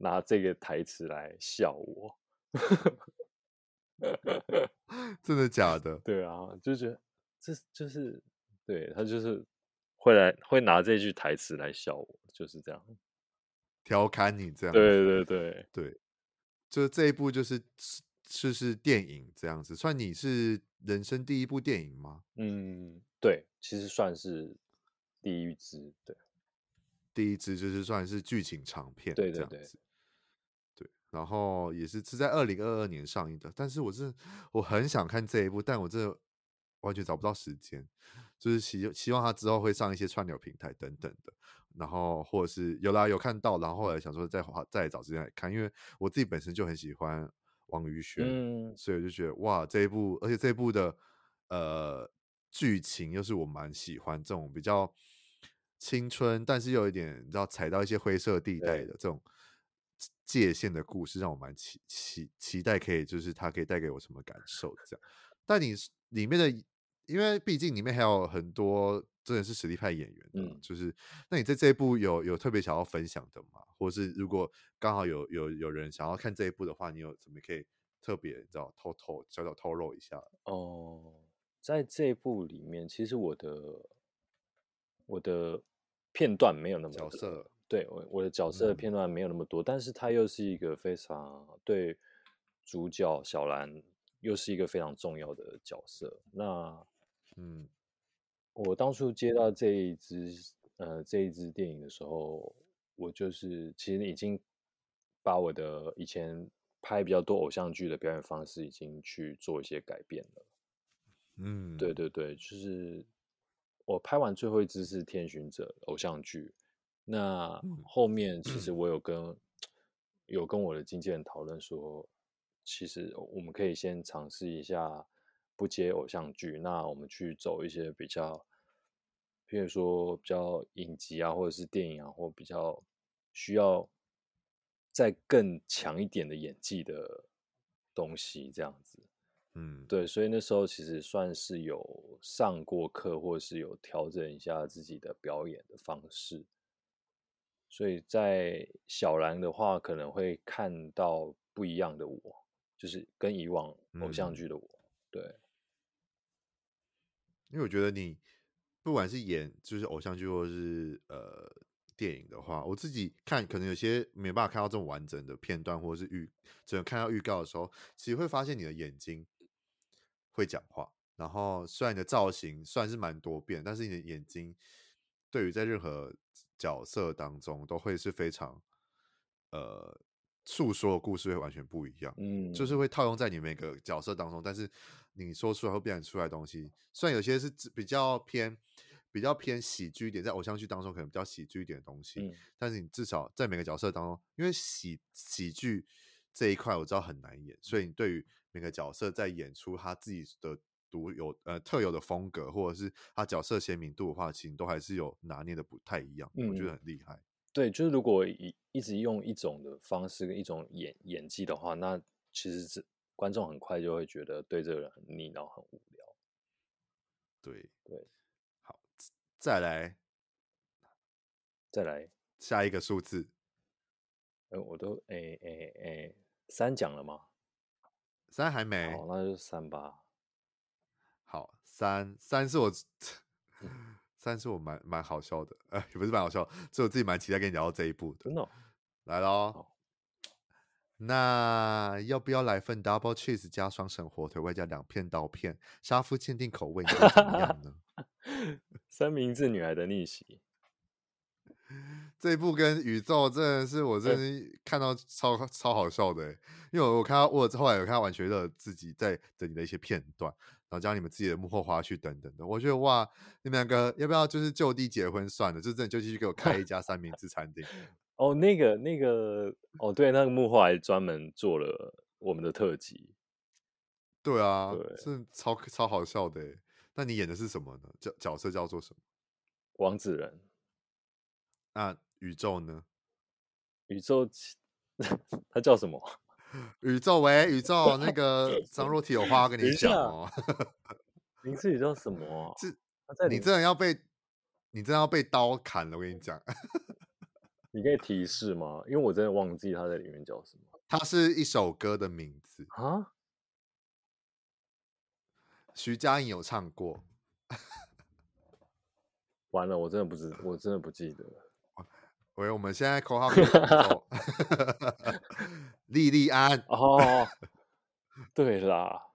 拿这个台词来笑我，真的假的？对啊，就觉得这就是。对，他就是会来会拿这句台词来笑我，就是这样调侃你这样。对对对对，就这一部就是就是电影这样子，算你是人生第一部电影吗？嗯，对，其实算是第一支，对，第一支就是算是剧情长片，对对对，对，然后也是是在二零二二年上映的，但是我是我很想看这一部，但我这完全找不到时间。就是希希望他之后会上一些串流平台等等的，然后或者是有啦有看到，然后后来想说再花再找时间来看，因为我自己本身就很喜欢王宇轩，嗯，所以我就觉得哇，这一部，而且这一部的呃剧情又是我蛮喜欢这种比较青春，但是又有一点你知道踩到一些灰色地带的这种界限的故事，让我蛮期期期待可以就是它可以带给我什么感受这样。但你里面的，因为毕竟里面还有很多。真的是实力派演员的，嗯，就是那你在这一部有有特别想要分享的吗？或是如果刚好有有有人想要看这一部的话，你有怎么可以特别你知道偷偷小小透露一下？哦，在这一部里面，其实我的我的片段没有那么，角色，对我我的角色的片段没有那么多，嗯，但是他又是一个非常对主角小兰又是一个非常重要的角色。那嗯。我当初接到这一支呃这一支电影的时候，我就是其实已经把我的以前拍比较多偶像剧的表演方式已经去做一些改变了。嗯，对对对，就是我拍完最后一支是《天巡者》偶像剧，那后面其实我有跟、嗯、有跟我的经纪人讨论说，其实我们可以先尝试一下。不接偶像剧，那我们去走一些比较，譬如说比较影集啊，或者是电影啊，或比较需要再更强一点的演技的东西，这样子。嗯，对，所以那时候其实算是有上过课，或是有调整一下自己的表演的方式。所以在小兰的话，可能会看到不一样的我，就是跟以往偶像剧的我，嗯、对。因为我觉得你不管是演就是偶像剧或者是呃电影的话，我自己看可能有些没办法看到这种完整的片段，或者是预只能看到预告的时候，其实会发现你的眼睛会讲话。然后虽然你的造型算是蛮多变，但是你的眼睛对于在任何角色当中都会是非常呃诉说的故事会完全不一样，嗯，就是会套用在你每个角色当中，但是。你说出来会变成出来的东西，虽然有些是比较偏比较偏喜剧一点，在偶像剧当中可能比较喜剧一点的东西，嗯，但是你至少在每个角色当中，因为喜喜剧这一块我知道很难演，所以你对于每个角色在演出他自己的独有呃特有的风格，或者是他角色鲜明度的话，其实都还是有拿捏的不太一样，嗯，我觉得很厉害。对，就是如果一一直用一种的方式跟一种演演技的话，那其实这。观众很快就会觉得对这个人很腻，然后很无聊。对对，好，再来，再来下一个数字。哎，我都哎哎哎，三讲了吗？三还没。好，那就三吧。好，三三是我，三是我 蛮蛮好笑的，哎，也不是蛮好笑，是我自己蛮期待跟你聊到这一步的。真的，来喽。那要不要来份 double cheese 加双层火腿，外加两片刀片？杀夫限定口味，你怎么样呢？三明治女孩的逆袭，这一部跟宇宙真的是我真的看到超、欸、超好笑的，因为我我看到我后来有看到完全的自己在整理的一些片段，然后加你们自己的幕后花絮等等的，我觉得哇，你们两个要不要就是就地结婚算了？就真的就继续给我开一家三明治餐厅。哦，那个那个，哦，对，那个幕后还专门做了我们的特辑。对啊，对，是超超好笑的。那你演的是什么呢？角角色叫做什么？王子仁。那宇宙呢？宇宙，他叫什么？宇宙喂，宇宙那个 张若体有话要跟你讲哦。名字叫什么？这你真的要被你真的要被刀砍了，我跟你讲。你可以提示吗？因为我真的忘记他在里面叫什么。它是一首歌的名字啊。徐佳莹有唱过。完了，我真的不知，我真的不记得。喂，我们现在口号。莉莉安。哦，对啦。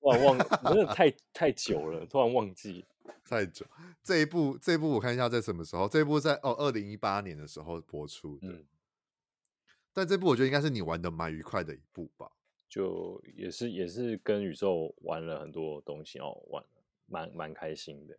哇，忘，真的太太久了，突然忘记。太久，这一部这一部我看一下在什么时候？这一部在哦，二零一八年的时候播出的。嗯，但这部我觉得应该是你玩的蛮愉快的一部吧？就也是也是跟宇宙玩了很多东西哦，玩蛮蛮开心的。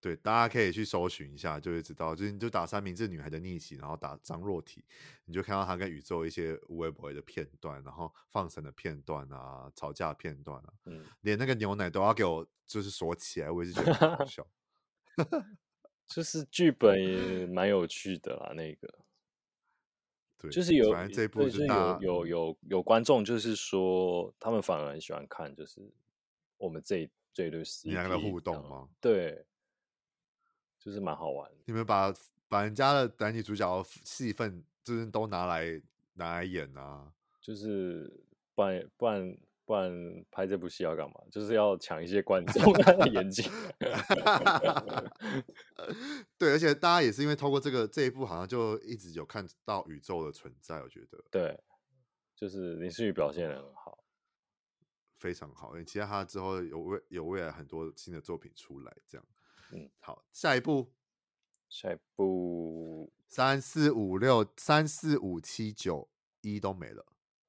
对，大家可以去搜寻一下，就会知道，就是你就打三明治女孩的逆袭，然后打张若体，你就看到她跟宇宙一些无微不微的片段，然后放生的片段啊，吵架片段啊，嗯，连那个牛奶都要给我就是锁起来，我也是觉得很好笑。就是剧本也蛮有趣的啦，那个，对，就是有，反正这一部是有有有有观众，就是说他们反而很喜欢看，就是我们这这一对 CP 两个互动吗？对。就是蛮好玩的，你们把把人家的男女主角戏份，就是都拿来拿来演啊，就是不然不然不然拍这部戏要干嘛？就是要抢一些观众 的眼睛。对，而且大家也是因为透过这个这一部，好像就一直有看到宇宙的存在。我觉得，对，就是林诗雨表现的很好，非常好。因为期待他之后有未有未来很多新的作品出来，这样。嗯，好，下一步，下一步，三四五六，三四五七九一都没了，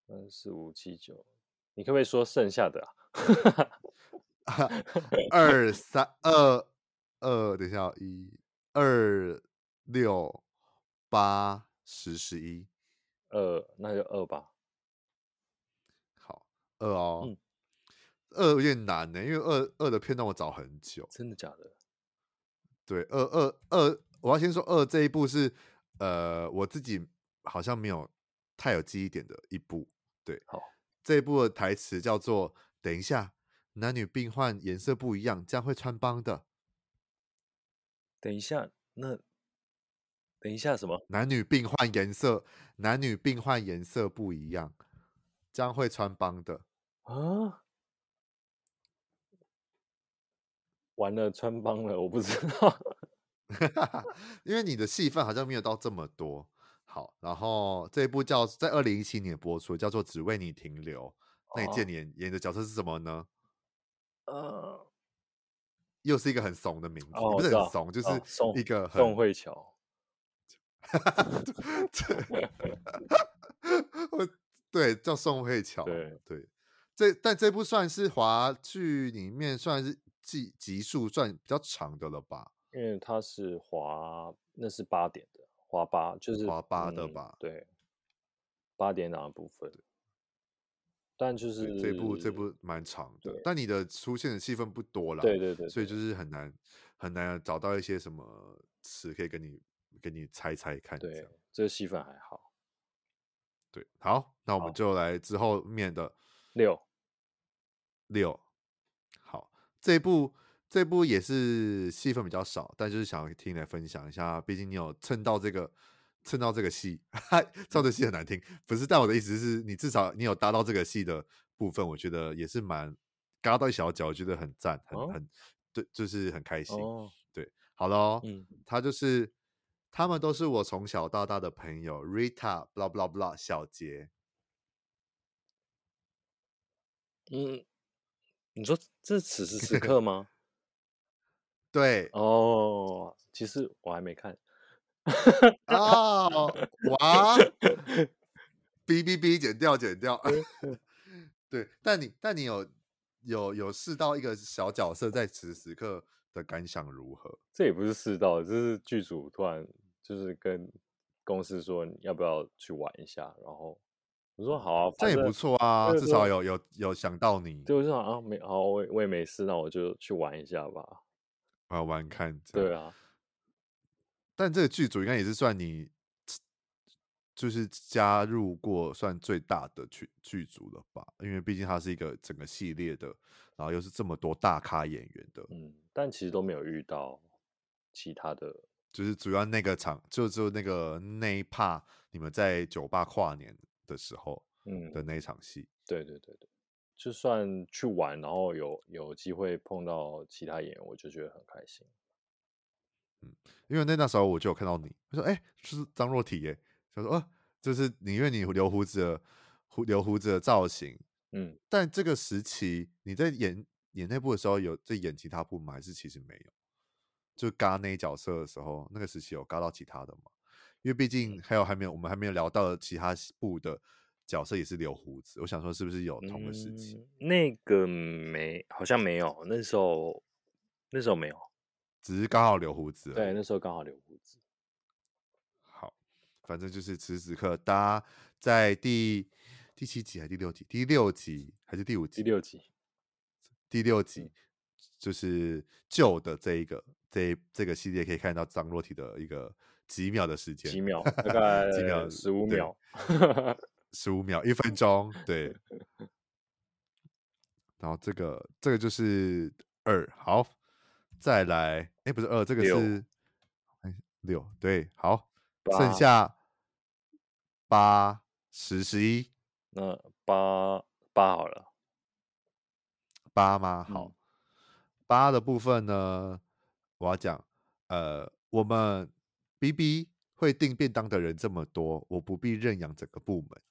三四五七九，你可不可以说剩下的啊？二三二二，等一下，一二六八十十一，二，那就二吧。好，二哦，嗯、二有点难呢，因为二二的片段我找很久，真的假的？对，二二二，我要先说二这一部是，呃，我自己好像没有太有记忆点的一部。对，好，这一部的台词叫做“等一下，男女病患颜色不一样，这样会穿帮的。”等一下，那等一下什么？男女病患颜色，男女病患颜色不一样，这样会穿帮的啊。完了，穿帮了，我不知道，因为你的戏份好像没有到这么多。好，然后这一部叫在二零一七年播出，叫做《只为你停留》。那你这年演的角色是什么呢？呃，又是一个很怂的名字，哦、不是很怂，就是一个很宋慧乔。对，叫宋慧乔。对对，这但这部算是华剧里面算是。集集数算比较长的了吧？因为它是华，那是八点的，华八就是华八的吧？嗯、对，八点档的部分。但就是这部这部蛮长的，但你的出现的戏份不多了。对对，对对对，所以就是很难很难找到一些什么词可以跟你跟你猜猜看。对，这个戏份还好。对，好，那我们就来之后面的六六。这部这部也是戏份比较少，但就是想听你来分享一下，毕竟你有蹭到这个蹭到这个戏，唱的戏很难听，不是？但我的意思是你至少你有搭到这个戏的部分，我觉得也是蛮嘎到一小脚，我觉得很赞，很、哦、很对，就是很开心。哦、对，好了，嗯，他就是他们都是我从小到大的朋友，Rita blah blah blah 小杰，嗯。你说这此时此 刻吗？对哦，其实我还没看。哦，哇！哔哔哔，剪掉剪掉。对，但你但你有有有试到一个小角色在此时此刻的感想如何？这也不是试到，这是剧组突然就是跟公司说你要不要去玩一下，然后。我说好啊，这也不错啊，至少有有有想到你。对，我就想啊，没好，我我也没事，那我就去玩一下吧，玩玩看。对啊，但这个剧组应该也是算你，就是加入过算最大的剧剧组了吧？因为毕竟它是一个整个系列的，然后又是这么多大咖演员的。嗯，但其实都没有遇到其他的，就是主要那个场，就就那个那一趴，你们在酒吧跨年的时候，嗯，的那一场戏，对对对对，就算去玩，然后有有机会碰到其他演员，我就觉得很开心。嗯，因为那那时候我就有看到你，我说，哎、欸，是张若体耶，他说，哦、啊，就是你，因为你留胡子的，胡留胡子的造型，嗯，但这个时期你在演演那部的时候，有在演其他部吗？还是其实没有？就嘎那角色的时候，那个时期有嘎到其他的吗？因为毕竟还有还没有，我们还没有聊到其他部的角色也是留胡子。我想说，是不是有同个时期？嗯，那个没，好像没有。那时候那时候没有。只是刚好留胡子。对，那时候刚好留胡子。好，反正就是此时此刻，大家在第第七集还是第六集？第六集还是第五集？第六集。第六集、嗯、就是旧的这一个这这个系列，可以看到张若体的一个几秒的时间，几秒，大概 几秒，十五秒，十五秒，一分钟，对。然后这个这个就是二，好，再来，哎，不是二，这个是哎六，对，好，剩下八、十、十一，那八八好了。八吗？好，八、嗯、的部分呢，我要讲，呃，我们 B B 会订便当的人这么多，我不必认养整个部门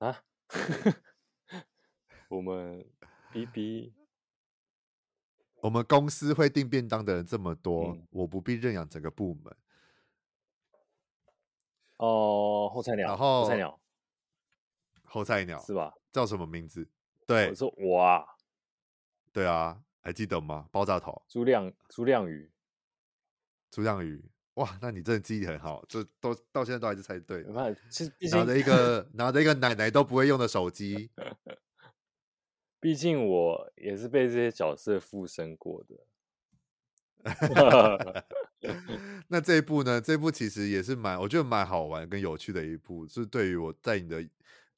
啊。我们 B B，我们公司会订便当的人这么多，嗯、我不必认养整个部门。哦，后菜鸟，然后后菜鸟，后菜鸟是吧？叫什么名字？对，我说我啊，对啊，还记得吗？爆炸头，朱亮，朱亮宇，朱亮宇，哇，那你真的记忆力很好，这都到现在都还是猜对。拿着一 个拿着一个奶奶都不会用的手机，毕竟我也是被这些角色附身过的。那这一部呢？这一部其实也是蛮，我觉得蛮好玩跟有趣的一部，是对于我在你的。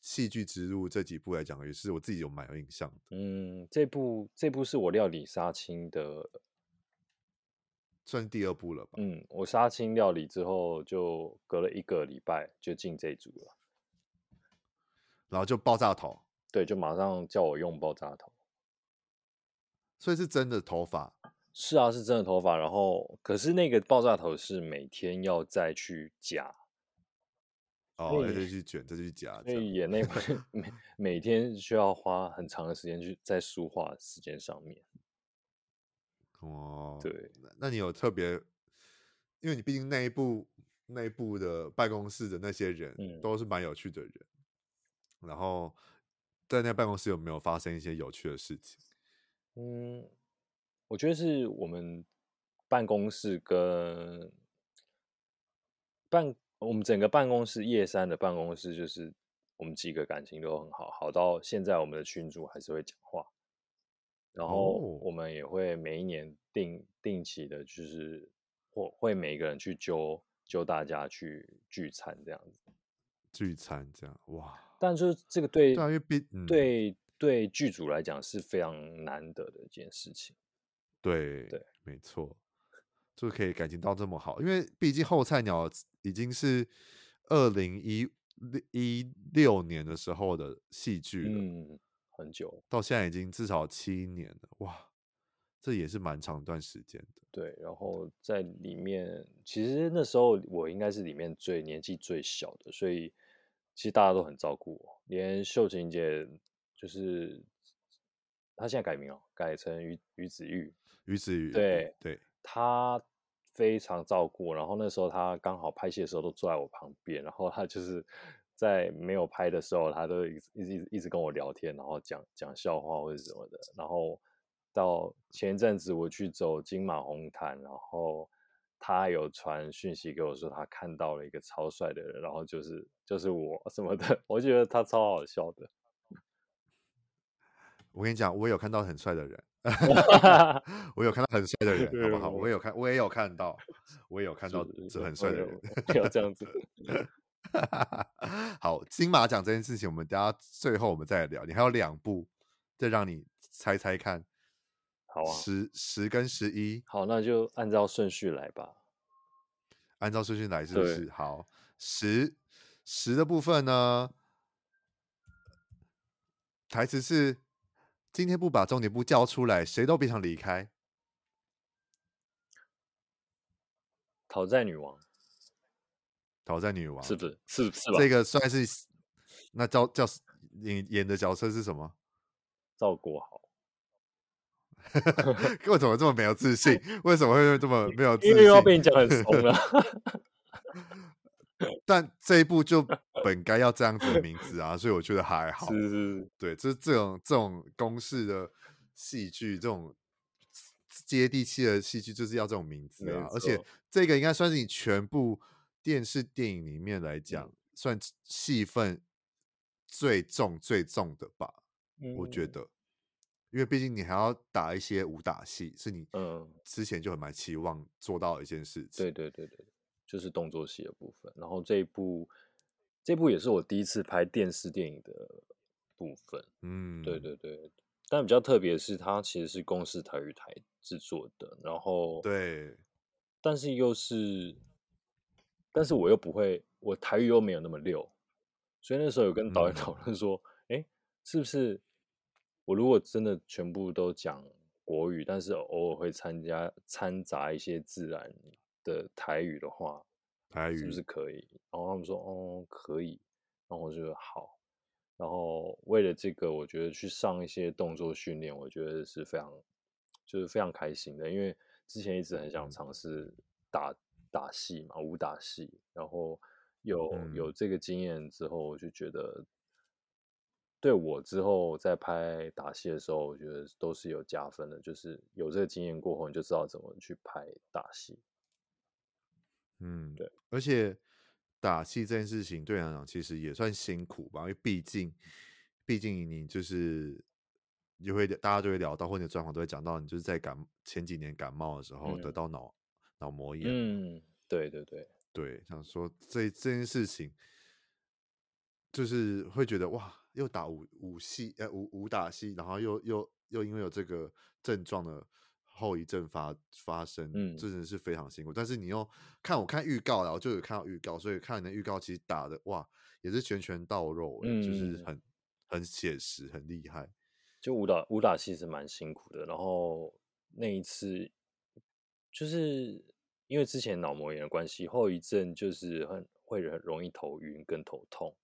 戏剧之路这几部来讲，也是我自己有蛮有印象的。嗯，这部这部是我料理杀青的，算第二部了吧？嗯，我杀青料理之后，就隔了一个礼拜就进这组了，然后就爆炸头，对，就马上叫我用爆炸头，所以是真的头发？是啊，是真的头发。然后，可是那个爆炸头是每天要再去夹。哦，再去卷，再去夹。所以演那部每每天需要花很长的时间去在梳化时间上面。哦，对，那你有特别，因为你毕竟那一部那一部的办公室的那些人，嗯，都是蛮有趣的人。然后在那办公室有没有发生一些有趣的事情？嗯，我觉得是我们办公室跟办。我们整个办公室，叶山的办公室，就是我们几个感情都很好，好到现在我们的群主还是会讲话，然后我们也会每一年定定期的，就是或会每一个人去揪揪大家去聚餐这样子，聚餐这样哇！但就是这个对对对、嗯、对，对剧组来讲是非常难得的一件事情，对对，没错。就可以感情到这么好，因为毕竟后菜鸟已经是二零一一六年的时候的戏剧了，嗯，很久，到现在已经至少七年了，哇，这也是蛮长一段时间的。对，然后在里面，其实那时候我应该是里面最年纪最小的，所以其实大家都很照顾我，连秀琴姐就是她现在改名了，改成于于子玉，于子玉，对对。她非常照顾，然后那时候他刚好拍戏的时候都坐在我旁边，然后他就是在没有拍的时候，他都一直一直一直跟我聊天，然后讲讲笑话或者什么的。然后到前一阵子我去走金马红毯，然后他有传讯息给我说他看到了一个超帅的人，然后就是就是我什么的，我觉得他超好笑的。我跟你讲，我有看到很帅的人。我有看到很帅的人，好不好？我也有看，我也有看到，我也有看到这很帅的人。不要这样子。好，金马奖这件事情，我们等下最后我们再来聊。你还有两部，再让你猜猜看。好啊，十十跟十一。好，那就按照顺序来吧。按照顺序来是不是？好，十十的部分呢？台词是。今天不把重点部交出来，谁都别想离开。讨债女王，讨债女王，是不是？是是吧？这个算是那叫叫演演的角色是什么？赵国豪。为什么这么没有自信？为什么会这么没有自信？因为又要被你讲很怂了。但这一部就本该要这样子的名字啊，所以我觉得还好。是是，对，就是这种这种公式的戏剧，这种接地气的戏剧就是要这种名字啊，而且这个应该算是你全部电视电影里面来讲，嗯、算戏份最重最重的吧？嗯、我觉得，因为毕竟你还要打一些武打戏，是你嗯之前就很蛮期望做到的一件事情。对对对对，就是动作戏的部分。然后这一部，这部也是我第一次拍电视电影的部分。嗯，对对对。但比较特别的是，它其实是公视台语台制作的，然后对，但是又是，但是我又不会，我台语又没有那么溜，所以那时候有跟导演 讨论说，哎、嗯，是不是我如果真的全部都讲国语，但是偶尔会参加掺杂一些自然的台语的话，台语是不是可以？然后他们说，哦，可以，然后我就说好。然后为了这个，我觉得去上一些动作训练，我觉得是非常，就是非常开心的。因为之前一直很想尝试打打戏嘛，武打戏。然后有有这个经验之后，我就觉得对我之后在拍打戏的时候，我觉得都是有加分的。就是有这个经验过后，你就知道怎么去拍打戏。嗯，对，而且。打戏这件事情对你来讲其实也算辛苦吧，因为毕竟，毕竟你就是，就会大家就会聊到，或者专访都会讲到，你就是在感前几年感冒的时候得到脑脑膜炎。嗯，对对对对，想说这这件事情，就是会觉得哇，又打武武戏呃武武打戏，然后又又又因为有这个症状的。后遗症发发生，嗯，真的是非常辛苦。但是你又看我看预告了，我就有看到预告，所以看你的预告，其实打的哇，也是拳拳到肉，嗯，就是很很写实，很厉害。就武打武打戏是蛮辛苦的。然后那一次，就是因为之前脑膜炎的关系，后遗症就是很会很容易头晕跟头痛。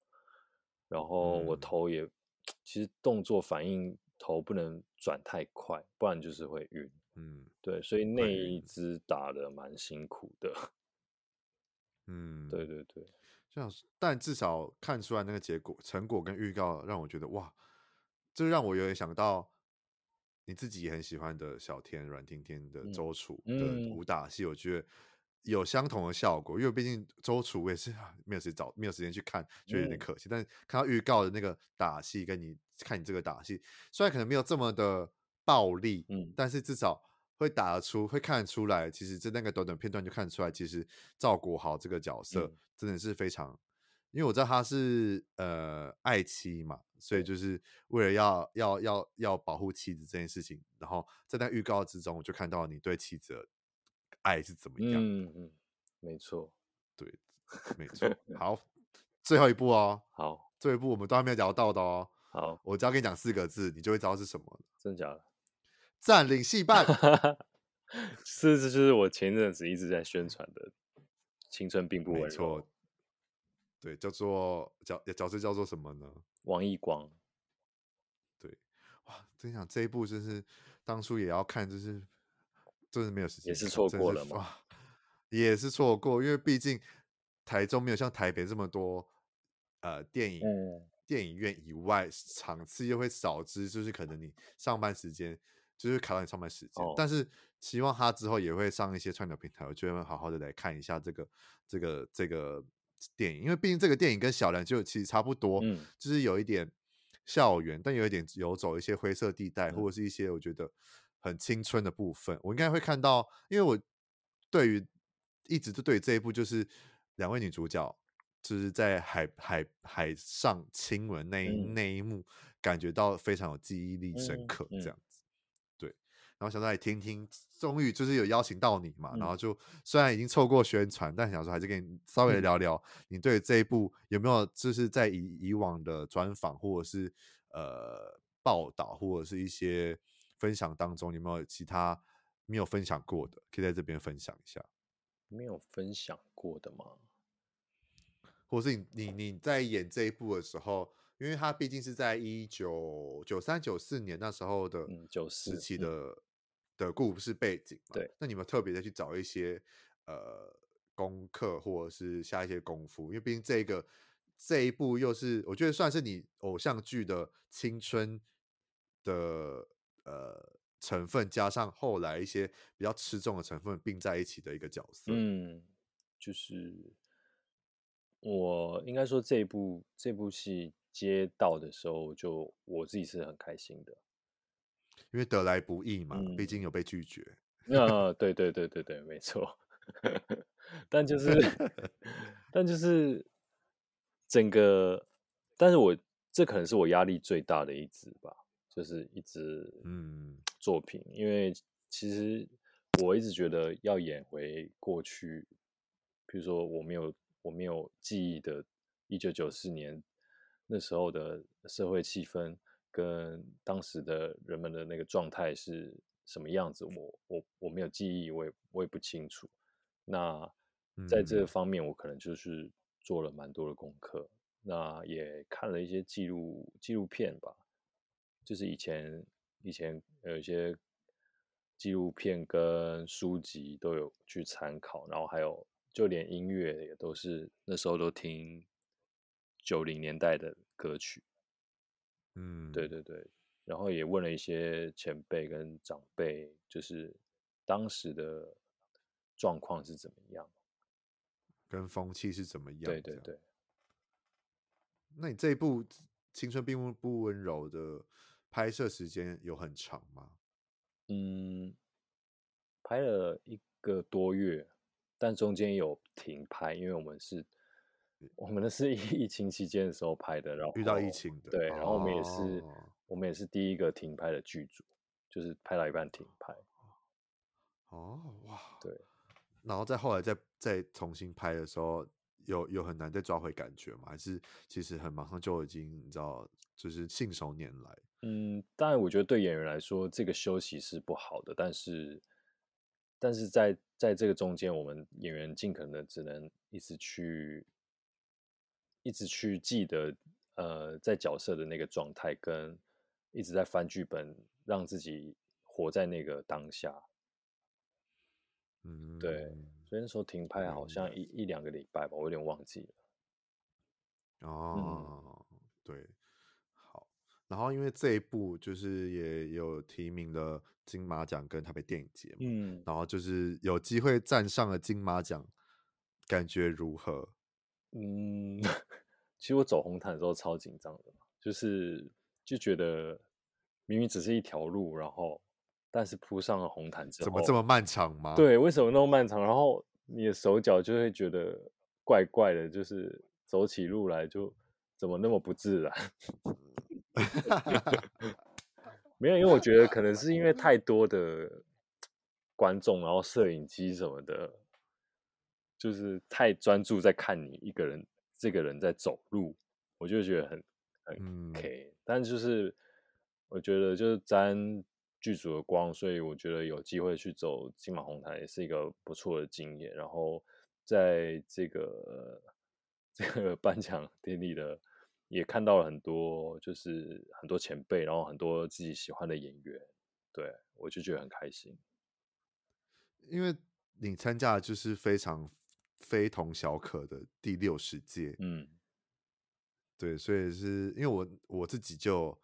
然后我头也、嗯、其实动作反应头不能转太快，不然就是会晕。嗯，对，所以那一支打的蛮辛苦的。嗯，对对对，这样，但至少看出来那个结果、成果跟预告，让我觉得哇，这让我有点想到你自己也很喜欢的小天阮经天的周楚的武打戏，我觉得有相同的效果。因为毕竟周楚我也是没有时间找，没有时间去看，觉得有点可惜。但是看到预告的那个打戏，跟你看你这个打戏，虽然可能没有这么的暴力，嗯，但是至少。会打得出，会看得出来，其实在那个短短片段就看得出来，其实赵国豪这个角色真的是非常，嗯、因为我知道他是呃爱妻嘛，所以就是为了要要要要保护妻子这件事情，然后在那预告之中，我就看到你对妻子的爱是怎么样。嗯嗯，没错，对，没错。好，最后一步哦，好，最后一步我们都还没有聊到的哦。好，我只要跟你讲四个字，你就会知道是什么。真的假的？占领戏 班，是这就是我前阵子一直在宣传的青春并不稳。没错，对，叫做角角色叫做什么呢？王一光。对，哇，真想这一部就是当初也要看，就是真是没有时间，也是错过了嘛，也是错过，因为毕竟台中没有像台北这么多呃电影。嗯电影院以外场次又会少之，就是可能你上班时间就是卡到你上班时间，哦、但是希望他之后也会上一些串流平台，我就会好好的来看一下这个这个这个电影，因为毕竟这个电影跟小兰就其实差不多，嗯、就是有一点校园，但有一点游走一些灰色地带，嗯、或者是一些我觉得很青春的部分，我应该会看到，因为我对于一直都对这一部就是两位女主角。就是在海海海上亲吻那一、嗯、那一幕，感觉到非常有记忆力深刻，这样子。嗯嗯、对，然后想再听听，终于就是有邀请到你嘛，嗯、然后就虽然已经错过宣传，但想说还是跟你稍微聊聊，你对这一部有没有就是在以以往的专访或者是呃报道或者是一些分享当中，有没有其他没有分享过的，可以在这边分享一下？没有分享过的吗？或是你你你在演这一部的时候，因为他毕竟是在一九九三九四年那时候的时期的、的故事背景嘛，对，那你们特别的去找一些呃功课或者是下一些功夫，因为毕竟这个这一部又是我觉得算是你偶像剧的青春的呃成分，加上后来一些比较吃重的成分并在一起的一个角色。嗯，就是我应该说这一部这部戏接到的时候，就我自己是很开心的，因为得来不易嘛，嗯、毕竟有被拒绝。那对对对对对，没错。但就是，但就是整个，但是我这可能是我压力最大的一支吧，就是一支嗯作品，嗯、因为其实我一直觉得要演回过去，比如说我没有我没有记忆的一九九四年那时候的社会气氛跟当时的人们的那个状态是什么样子，我我我没有记忆，我也我也不清楚。那在这方面，我可能就是做了蛮多的功课，嗯、那也看了一些记录纪录片吧，就是以前以前有一些纪录片跟书籍都有去参考，然后还有就连音乐也都是那时候都听九零年代的歌曲，嗯，对对对，然后也问了一些前辈跟长辈，就是当时的。状况是怎么样？跟风气是怎么样？对对对。那你这一部《青春并不温柔》的拍摄时间有很长吗？嗯，拍了一个多月，但中间有停拍，因为我们是，我们的是 疫情期间的时候拍的，然后遇到疫情的，对，然后我们也是，哦、我们也是第一个停拍的剧组，就是拍到一半停拍。哦，哇，对。然后再后来再再重新拍的时候，有有很难再抓回感觉吗？还是其实很马上就已经你知道，就是信手拈来。嗯，当然，我觉得对演员来说，这个休息是不好的。但是，但是在在这个中间，我们演员尽可能只能一直去，一直去记得，呃，在角色的那个状态，跟一直在翻剧本，让自己活在那个当下。嗯，对，所以那时候停拍好像一、嗯、一两个礼拜吧，我有点忘记了。哦，嗯、对，好，然后因为这一部就是也有提名了金马奖跟台北电影节嘛，嗯，然后就是有机会站上了金马奖，感觉如何？嗯，其实我走红毯的时候超紧张的，就是就觉得明明只是一条路，然后。但是铺上了红毯之后，怎么这么漫长吗？对，为什么那么漫长？然后你的手脚就会觉得怪怪的，就是走起路来就怎么那么不自然？没有，因为我觉得可能是因为太多的观众，然后摄影机什么的，就是太专注在看你一个人，这个人在走路，我就觉得很很 OK。嗯、但就是我觉得就是沾。剧组的光，所以我觉得有机会去走金马红毯也是一个不错的经验。然后在这个这个颁奖典礼的，也看到了很多，就是很多前辈，然后很多自己喜欢的演员，对，我就觉得很开心。因为你参加的就是非常非同小可的第六十届，嗯，对，所以是因为我我自己就。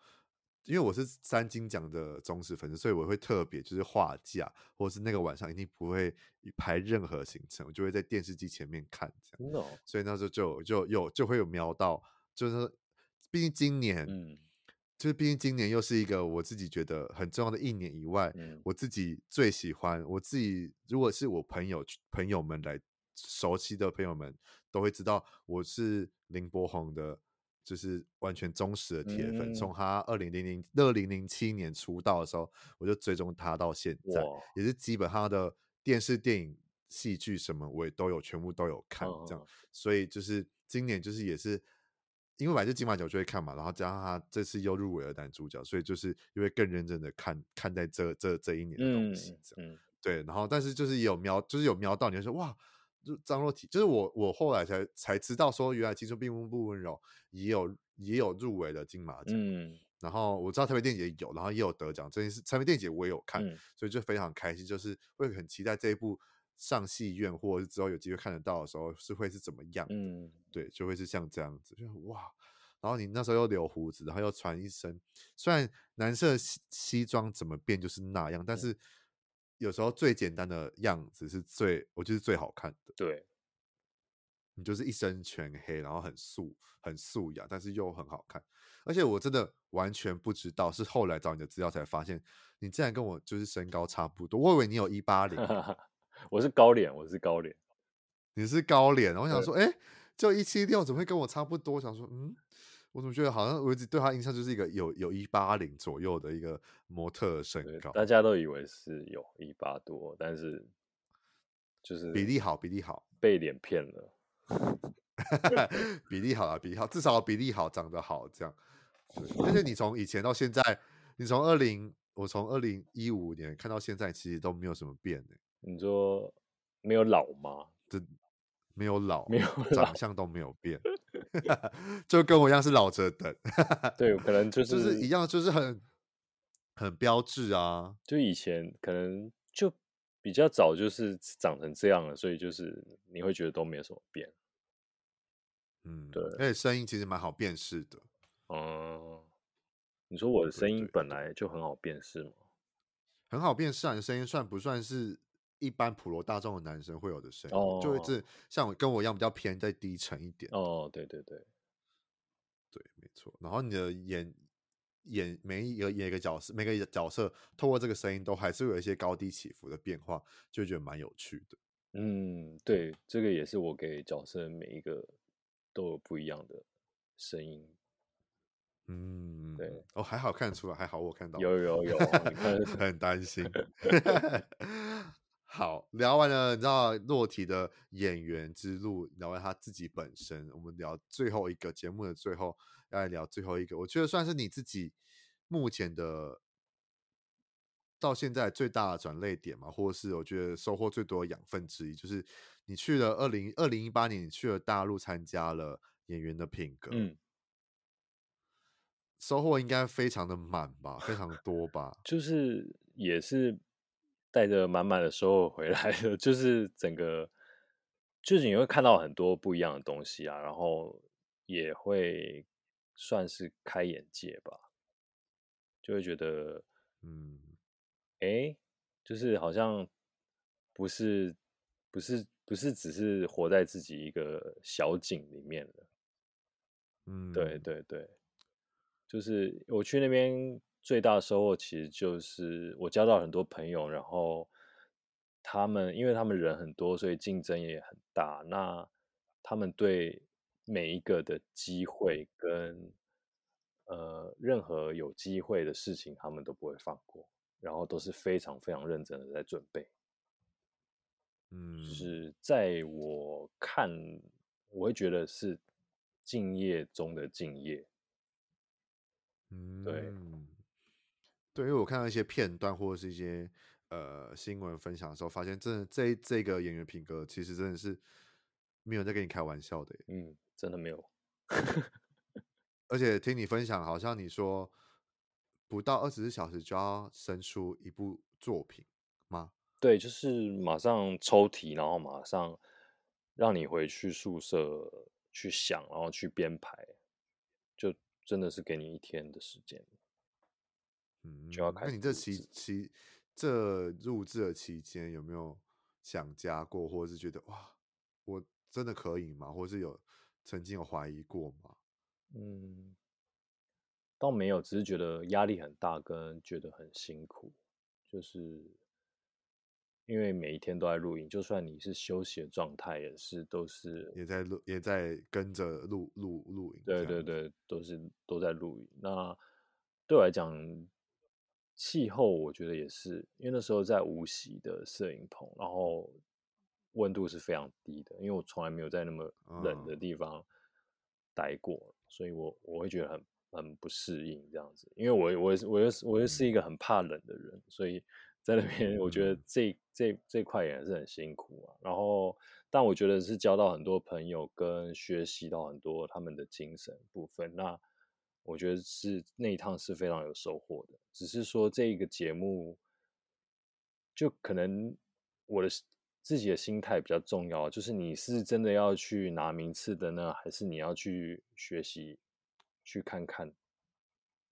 因为我是三金奖的忠实粉丝，所以我会特别就是画架，或是那个晚上一定不会排任何行程，我就会在电视机前面看这样。No. 所以那时候就就有就会有瞄到，就是毕竟今年，嗯，就是毕竟今年又是一个我自己觉得很重要的一年以外，嗯，我自己最喜欢，我自己如果是我朋友朋友们来熟悉的朋友们都会知道我是林柏宏的。就是完全忠实的铁粉，从、嗯、他二零零零二零零七年出道的时候，我就追踪他到现在，也是基本上的电视、电影、戏剧什么我也都有，全部都有看这样。哦、所以就是今年就是也是因为本来就金马奖就会看嘛，然后加上他这次又入围了男主角，所以就是因为更认真的看看待这这这一年的东西这样。嗯嗯、对，然后但是就是也有瞄，就是有瞄到，你就说哇。就张若体，就是我，我后来才才知道说，原来青春并不不温柔也有也有入围的金马奖。嗯，然后我知道台北电影节有，然后也有得奖，这件事台北电影节我也有看，嗯、所以就非常开心，就是会很期待这一部上戏院或者是之后有机会看得到的时候是会是怎么样。嗯，对，就会是像这样子，就哇，然后你那时候又留胡子，然后又穿一身，虽然男色西西装怎么变就是那样，但是有时候最简单的样子是最，我觉得是最好看的。对，你就是一身全黑，然后很素很素雅，但是又很好看。而且我真的完全不知道，是后来找你的资料才发现，你竟然跟我就是身高差不多。我以为你有一八零，我是高脸，我是高脸，你是高脸。我想说，哎，就一七六，怎么会跟我差不多？我想说，嗯。我怎么觉得好像我一直对他印象就是一个有有一八零左右的一个模特身高，大家都以为是有一八多，但是就是比例好，比例好，被脸骗了，比例好啊，比例好，至少比例好，长得好这样。但是你 从以前到现在，你从二零，我从二零一五年看到现在，其实都没有什么变呢。你说没有老吗？这没有老，没有长相都没有变。就跟我一样是老着等，对，可能就 是就是一样，就是很很标致啊。就以前可能就比较早，就是长成这样了，所以就是你会觉得都没有什么变。嗯，对，而且声音其实蛮好辨识的。嗯，你说我的声音本来就很好辨识吗？很好辨识，你的声音算不算是？一般普罗大众的男生会有的声音，oh. 就会是像我跟我一样比较偏再低沉一点。哦，oh, 对对对，对，没错。然后你的演演每一个演一个角色，每个角色透过这个声音都还是会有一些高低起伏的变化，就觉得蛮有趣的。嗯，对，这个也是我给角色每一个都有不一样的声音。嗯，对。哦，还好看出来，还好我看到有有有，很担心。好，聊完了，你知道洛体的演员之路，聊完他自己本身，我们聊最后一个节目的最后，要来聊最后一个，我觉得算是你自己目前的到现在最大的转捩点嘛，或者是我觉得收获最多的养分之一，就是你去了二零二零一八年，你去了大陆参加了演员的品格，嗯，收获应该非常的满吧，非常多吧，就是也是。带着满满的收获回来的，就是整个，就是你会看到很多不一样的东西啊，然后也会算是开眼界吧，就会觉得，嗯，哎，就是好像不是不是不是只是活在自己一个小井里面了，嗯，对对对，就是我去那边。最大的收获其实就是我交到很多朋友，然后他们因为他们人很多，所以竞争也很大。那他们对每一个的机会跟呃任何有机会的事情，他们都不会放过，然后都是非常非常认真的在准备。嗯，就是在我看，我会觉得是敬业中的敬业。嗯，对。对，因为我看到一些片段或者是一些呃新闻分享的时候，发现真的这这个演员品格其实真的是没有在跟你开玩笑的。嗯，真的没有。而且听你分享，好像你说不到二十四小时就要生出一部作品吗？对，就是马上抽题，然后马上让你回去宿舍去想，然后去编排，就真的是给你一天的时间。嗯，那你这期期这入制的期间有没有想家过，或者是觉得哇，我真的可以吗？或者是有曾经有怀疑过吗？嗯，倒没有，只是觉得压力很大，跟觉得很辛苦，就是因为每一天都在录影，就算你是休息的状态，也是都是也在录，也在跟着录录录影。对对对，都是都在录影。那对我来讲。气候我觉得也是，因为那时候在无锡的摄影棚，然后温度是非常低的，因为我从来没有在那么冷的地方待过，哦、所以我我会觉得很很不适应这样子，因为我我我又我又是一个很怕冷的人，所以在那边我觉得这、嗯、这这块也是很辛苦啊。然后，但我觉得是交到很多朋友，跟学习到很多他们的精神部分。那我觉得是那一趟是非常有收获的，只是说这个节目，就可能我的自己的心态比较重要，就是你是真的要去拿名次的呢，还是你要去学习去看看。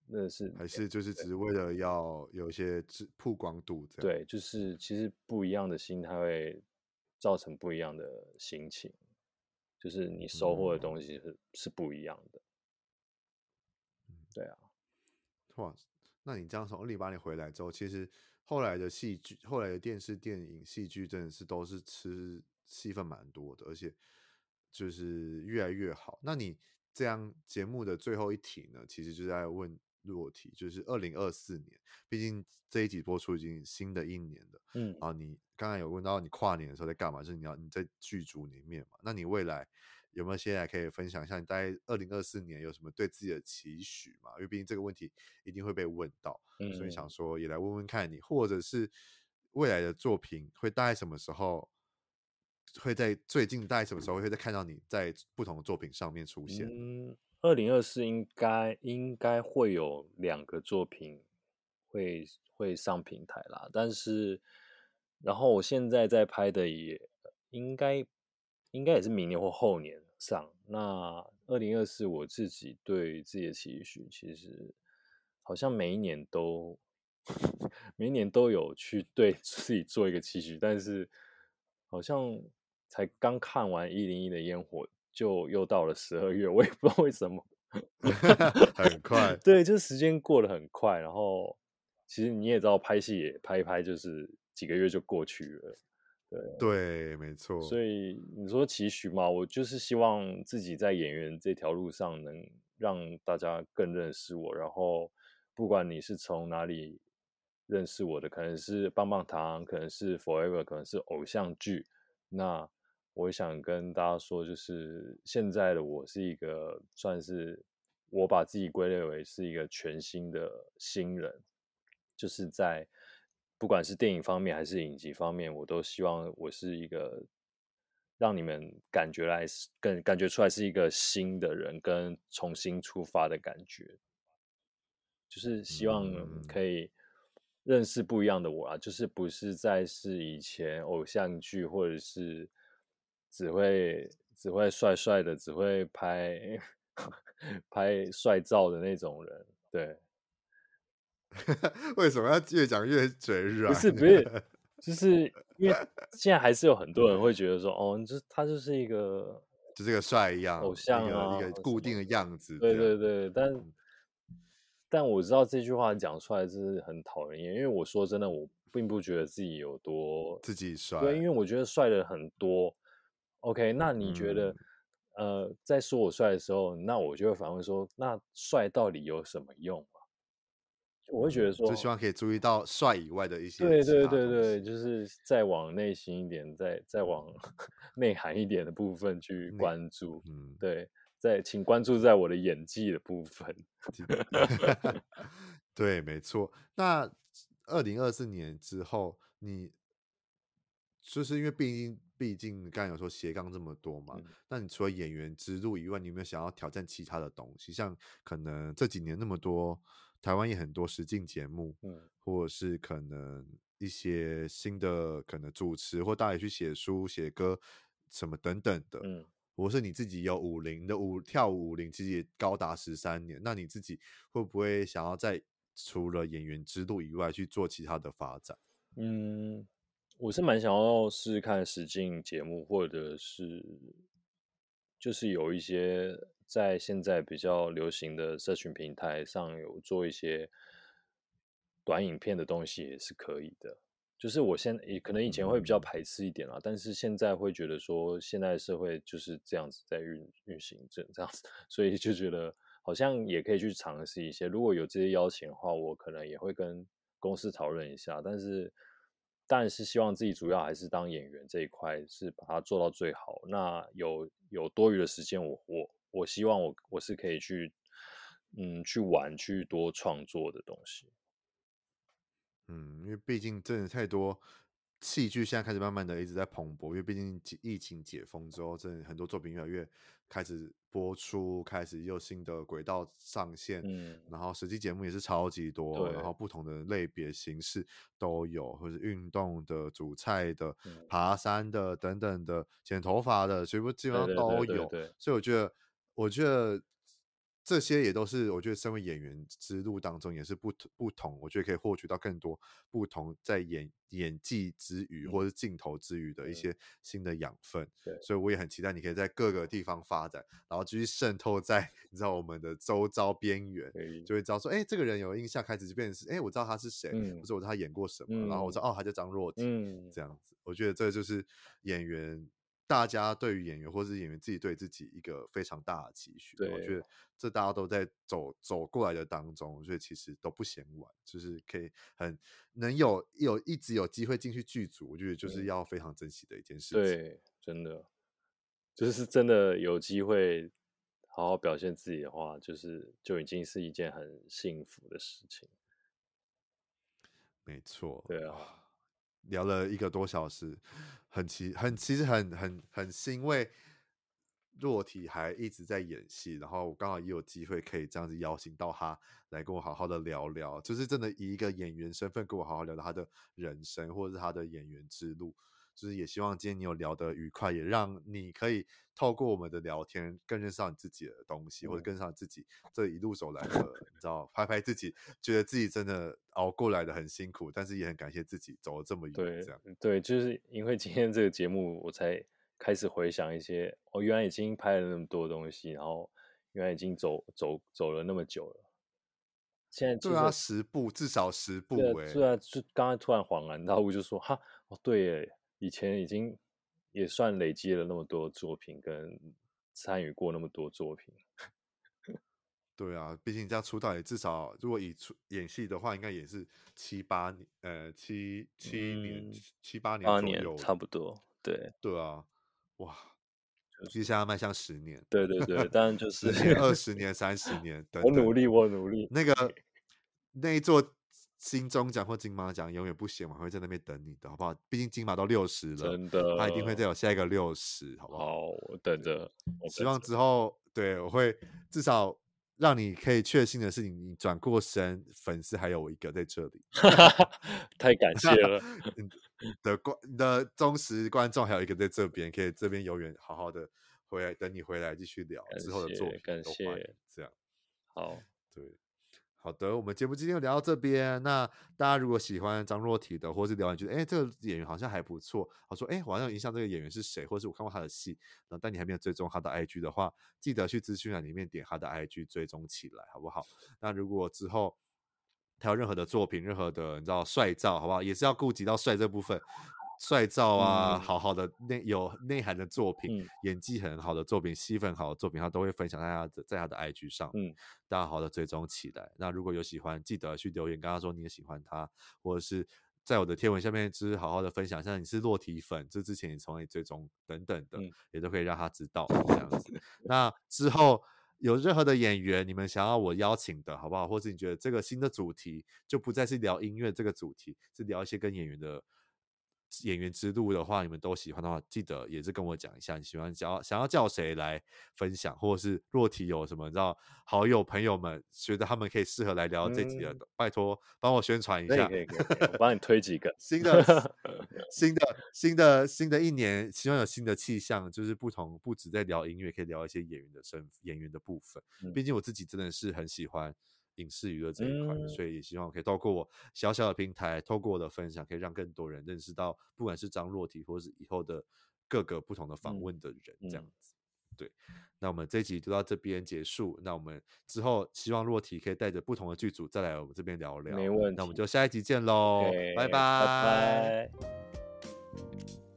那是还是就是只是为了要有一些曝光度，这样对，就是其实不一样的心态会造成不一样的心情，就是你收获的东西是、嗯、是不一样的。对啊，哇，那你这样从二零一八年回来之后，其实后来的戏剧、后来的电视、电影、戏剧，真的是都是吃戏份蛮多的，而且就是越来越好。那你这样节目的最后一题呢，其实就是在问。落题就是二零二四年，毕竟这一集播出已经新的一年了。嗯，啊你刚才有问到你跨年的时候在干嘛？就是你要你在剧组里面嘛？那你未来有没有现在可以分享一下？你大概二零二四年有什么对自己的期许嘛？因为毕竟这个问题一定会被问到，嗯，所以想说也来问问看你，或者是未来的作品会大概什么时候会在最近大概什么时候会再看到你在不同的作品上面出现？嗯二零二四应该应该会有两个作品会会上平台啦，但是然后我现在在拍的也应该应该也是明年或后年上。那二零二四我自己对自己的期许，其实好像每一年都每一年都有去对 自己做一个期许，但是好像才刚看完一零一的烟火。就又到了十二月，我也不知道为什么 很快。对，就是时间过得很快。然后，其实你也知道，拍戏也拍一拍，就是几个月就过去了。对，对，没错。所以你说期许嘛，我就是希望自己在演员这条路上能让大家更认识我。然后，不管你是从哪里认识我的，可能是棒棒糖，可能是 Forever，可能是偶像剧，那。我想跟大家说，就是现在的我是一个算是我把自己归类为是一个全新的新人，就是在不管是电影方面还是影集方面，我都希望我是一个让你们感觉来更感觉出来是一个新的人，跟重新出发的感觉，就是希望可以认识不一样的我啊，就是不是再是以前偶像剧或者是。只会只会帅帅的，只会拍 拍帅照的那种人，对。为什么要越讲越嘴软？不是不是，就是因为现在还是有很多人会觉得说，哦，就他就是一个，就是一个帅一样偶像啊，一个固定的样子。对对对，但、嗯、但我知道这句话讲出来是很讨人厌，因为我说真的，我并不觉得自己有多自己帅，对，因为我觉得帅的很多。OK，那你觉得，嗯、呃，在说我帅的时候，那我就会反问说，那帅到底有什么用？我会觉得说，就希望可以注意到帅以外的一些，对对对对，就是再往内心一点，再再往 内涵一点的部分去关注。嗯，对，再请关注在我的演技的部分。对，没错。那二零二四年之后，你就是因为毕竟。毕竟刚才有说斜杠这么多嘛，嗯，那你除了演员之路以外，你有没有想要挑战其他的东西？像可能这几年那么多，台湾也很多实境节目，嗯，或者是可能一些新的可能主持，或大家去写书、写歌什么等等的，嗯，或是你自己有舞龄的舞跳舞舞龄，其实也高达十三年，那你自己会不会想要在除了演员之路以外去做其他的发展？嗯。我是蛮想要试试看实境节目，或者是就是有一些在现在比较流行的社群平台上有做一些短影片的东西也是可以的。就是我现在也可能以前会比较排斥一点啦，但是现在会觉得说现在社会就是这样子在运运行这这样子，所以就觉得好像也可以去尝试一些。如果有这些邀请的话，我可能也会跟公司讨论一下，但是。但是希望自己主要还是当演员这一块，是把它做到最好。那有有多余的时间，我我我希望我我是可以去，嗯，去玩，去多创作的东西。嗯，因为毕竟真的太多。戏剧现在开始慢慢的一直在蓬勃，因为毕竟疫情解封之后，真的很多作品越来越开始播出，开始又新的轨道上线，嗯，然后实际节目也是超级多，然后不同的类别形式都有，或者运动的、煮菜的、嗯、爬山的等等的、剪头发的，全部基本上都有，所以我觉得，我觉得这些也都是我觉得身为演员之路当中也是不不同，我觉得可以获取到更多不同在演演技之余、嗯、或者是镜头之余的一些新的养分。对，所以我也很期待你可以在各个地方发展，然后继续渗透在你知道我们的周遭边缘，就会知道说，哎，这个人有印象，开始就变成是，哎，我知道他是谁，嗯、或者我知道他演过什么，嗯、然后我知道哦，他叫张若婷、嗯，这样子。我觉得这就是演员。大家对于演员，或是演员自己对自己一个非常大的期许。对，我觉得这大家都在走走过来的当中，所以其实都不嫌晚，就是可以很能有有一直有机会进去剧组，我觉得就是要非常珍惜的一件事情。对，真的，就是真的有机会好好表现自己的话，就是就已经是一件很幸福的事情。没错，对啊。聊了一个多小时，很奇很其实很很很欣慰，若体还一直在演戏，然后我刚好也有机会可以这样子邀请到他来跟我好好的聊聊，就是真的以一个演员身份跟我好好聊聊他的人生或者是他的演员之路。就是也希望今天你有聊得愉快，也让你可以透过我们的聊天更认识到你自己的东西，嗯、或者更上自己这一路走来的，你知道，拍拍自己，觉得自己真的熬过来的很辛苦，但是也很感谢自己走了这么远。对，这样对，就是因为今天这个节目，我才开始回想一些，我、哦、原来已经拍了那么多东西，然后原来已经走走走了那么久了。现在对啊，十步至少十步哎、欸，对啊，就刚刚突然恍然大悟，就说哈，哦对耶。以前已经也算累积了那么多作品，跟参与过那么多作品。对啊，毕竟这样出道也至少，如果以出演戏的话，应该也是七八年，呃，七七年、嗯、七八年、左右差不多。对对啊，哇，接下来迈向十年。对对对，当然就是二十 年、三十年等等。我努力，我努力。那个 那一座。金钟奖或金马奖永远不嫌晚，会在那边等你的，好不好？毕竟金马都六十了，真的，他一定会再有下一个六十，好不好？好，我等着。希望之后，对，我会至少让你可以确信的是，你转过身，粉丝还有我一个在这里。太感谢了，你的观你的忠实观众还有一个在这边，可以这边永远好好的回来等你回来继续聊之后的作品，感谢，这样好，对。好的，我们节目今天就聊到这边。那大家如果喜欢张若体的，或是聊完觉得，哎，这个演员好像还不错，我说，哎，我好像有印象这个演员是谁，或是我看过他的戏，那但你还没有追踪他的 IG 的话，记得去资讯栏里面点他的 IG 追踪起来，好不好？那如果之后他有任何的作品，任何的你知道帅照，好不好？也是要顾及到帅这部分。帅照啊，嗯、好好的内有内涵的作品，嗯，演技很好的作品，戏份好的作品，他都会分享在他的在他的 IG 上，嗯，大家好好的追踪起来。那如果有喜欢，记得去留言，跟他说你也喜欢他，或者是在我的贴文下面，就是好好的分享，像你是落体粉，这之前你从哪里追踪等等的，嗯，也都可以让他知道这样子。那之后有任何的演员，你们想要我邀请的，好不好？或者你觉得这个新的主题就不再是聊音乐这个主题，是聊一些跟演员的。演员之路的话，你们都喜欢的话，记得也是跟我讲一下，你喜欢叫想要叫谁来分享，或者是若体有什么你知道好友朋友们觉得他们可以适合来聊这集的，嗯、拜托帮我宣传一下，可以可以，可以我帮你推几个新的 新的新的新的一年，希望有新的气象，就是不同不止在聊音乐，可以聊一些演员的身演员的部分。毕、嗯、竟我自己真的是很喜欢。影视娱乐这一块、嗯，所以也希望可以透过我小小的平台，透过我的分享，可以让更多人认识到，不管是张若体，或是以后的各个不同的访问的人，这样子、嗯。对，那我们这一集就到这边结束。那我们之后希望若体可以带着不同的剧组再来我们这边聊聊。没问题。那我们就下一集见喽，拜拜。拜拜。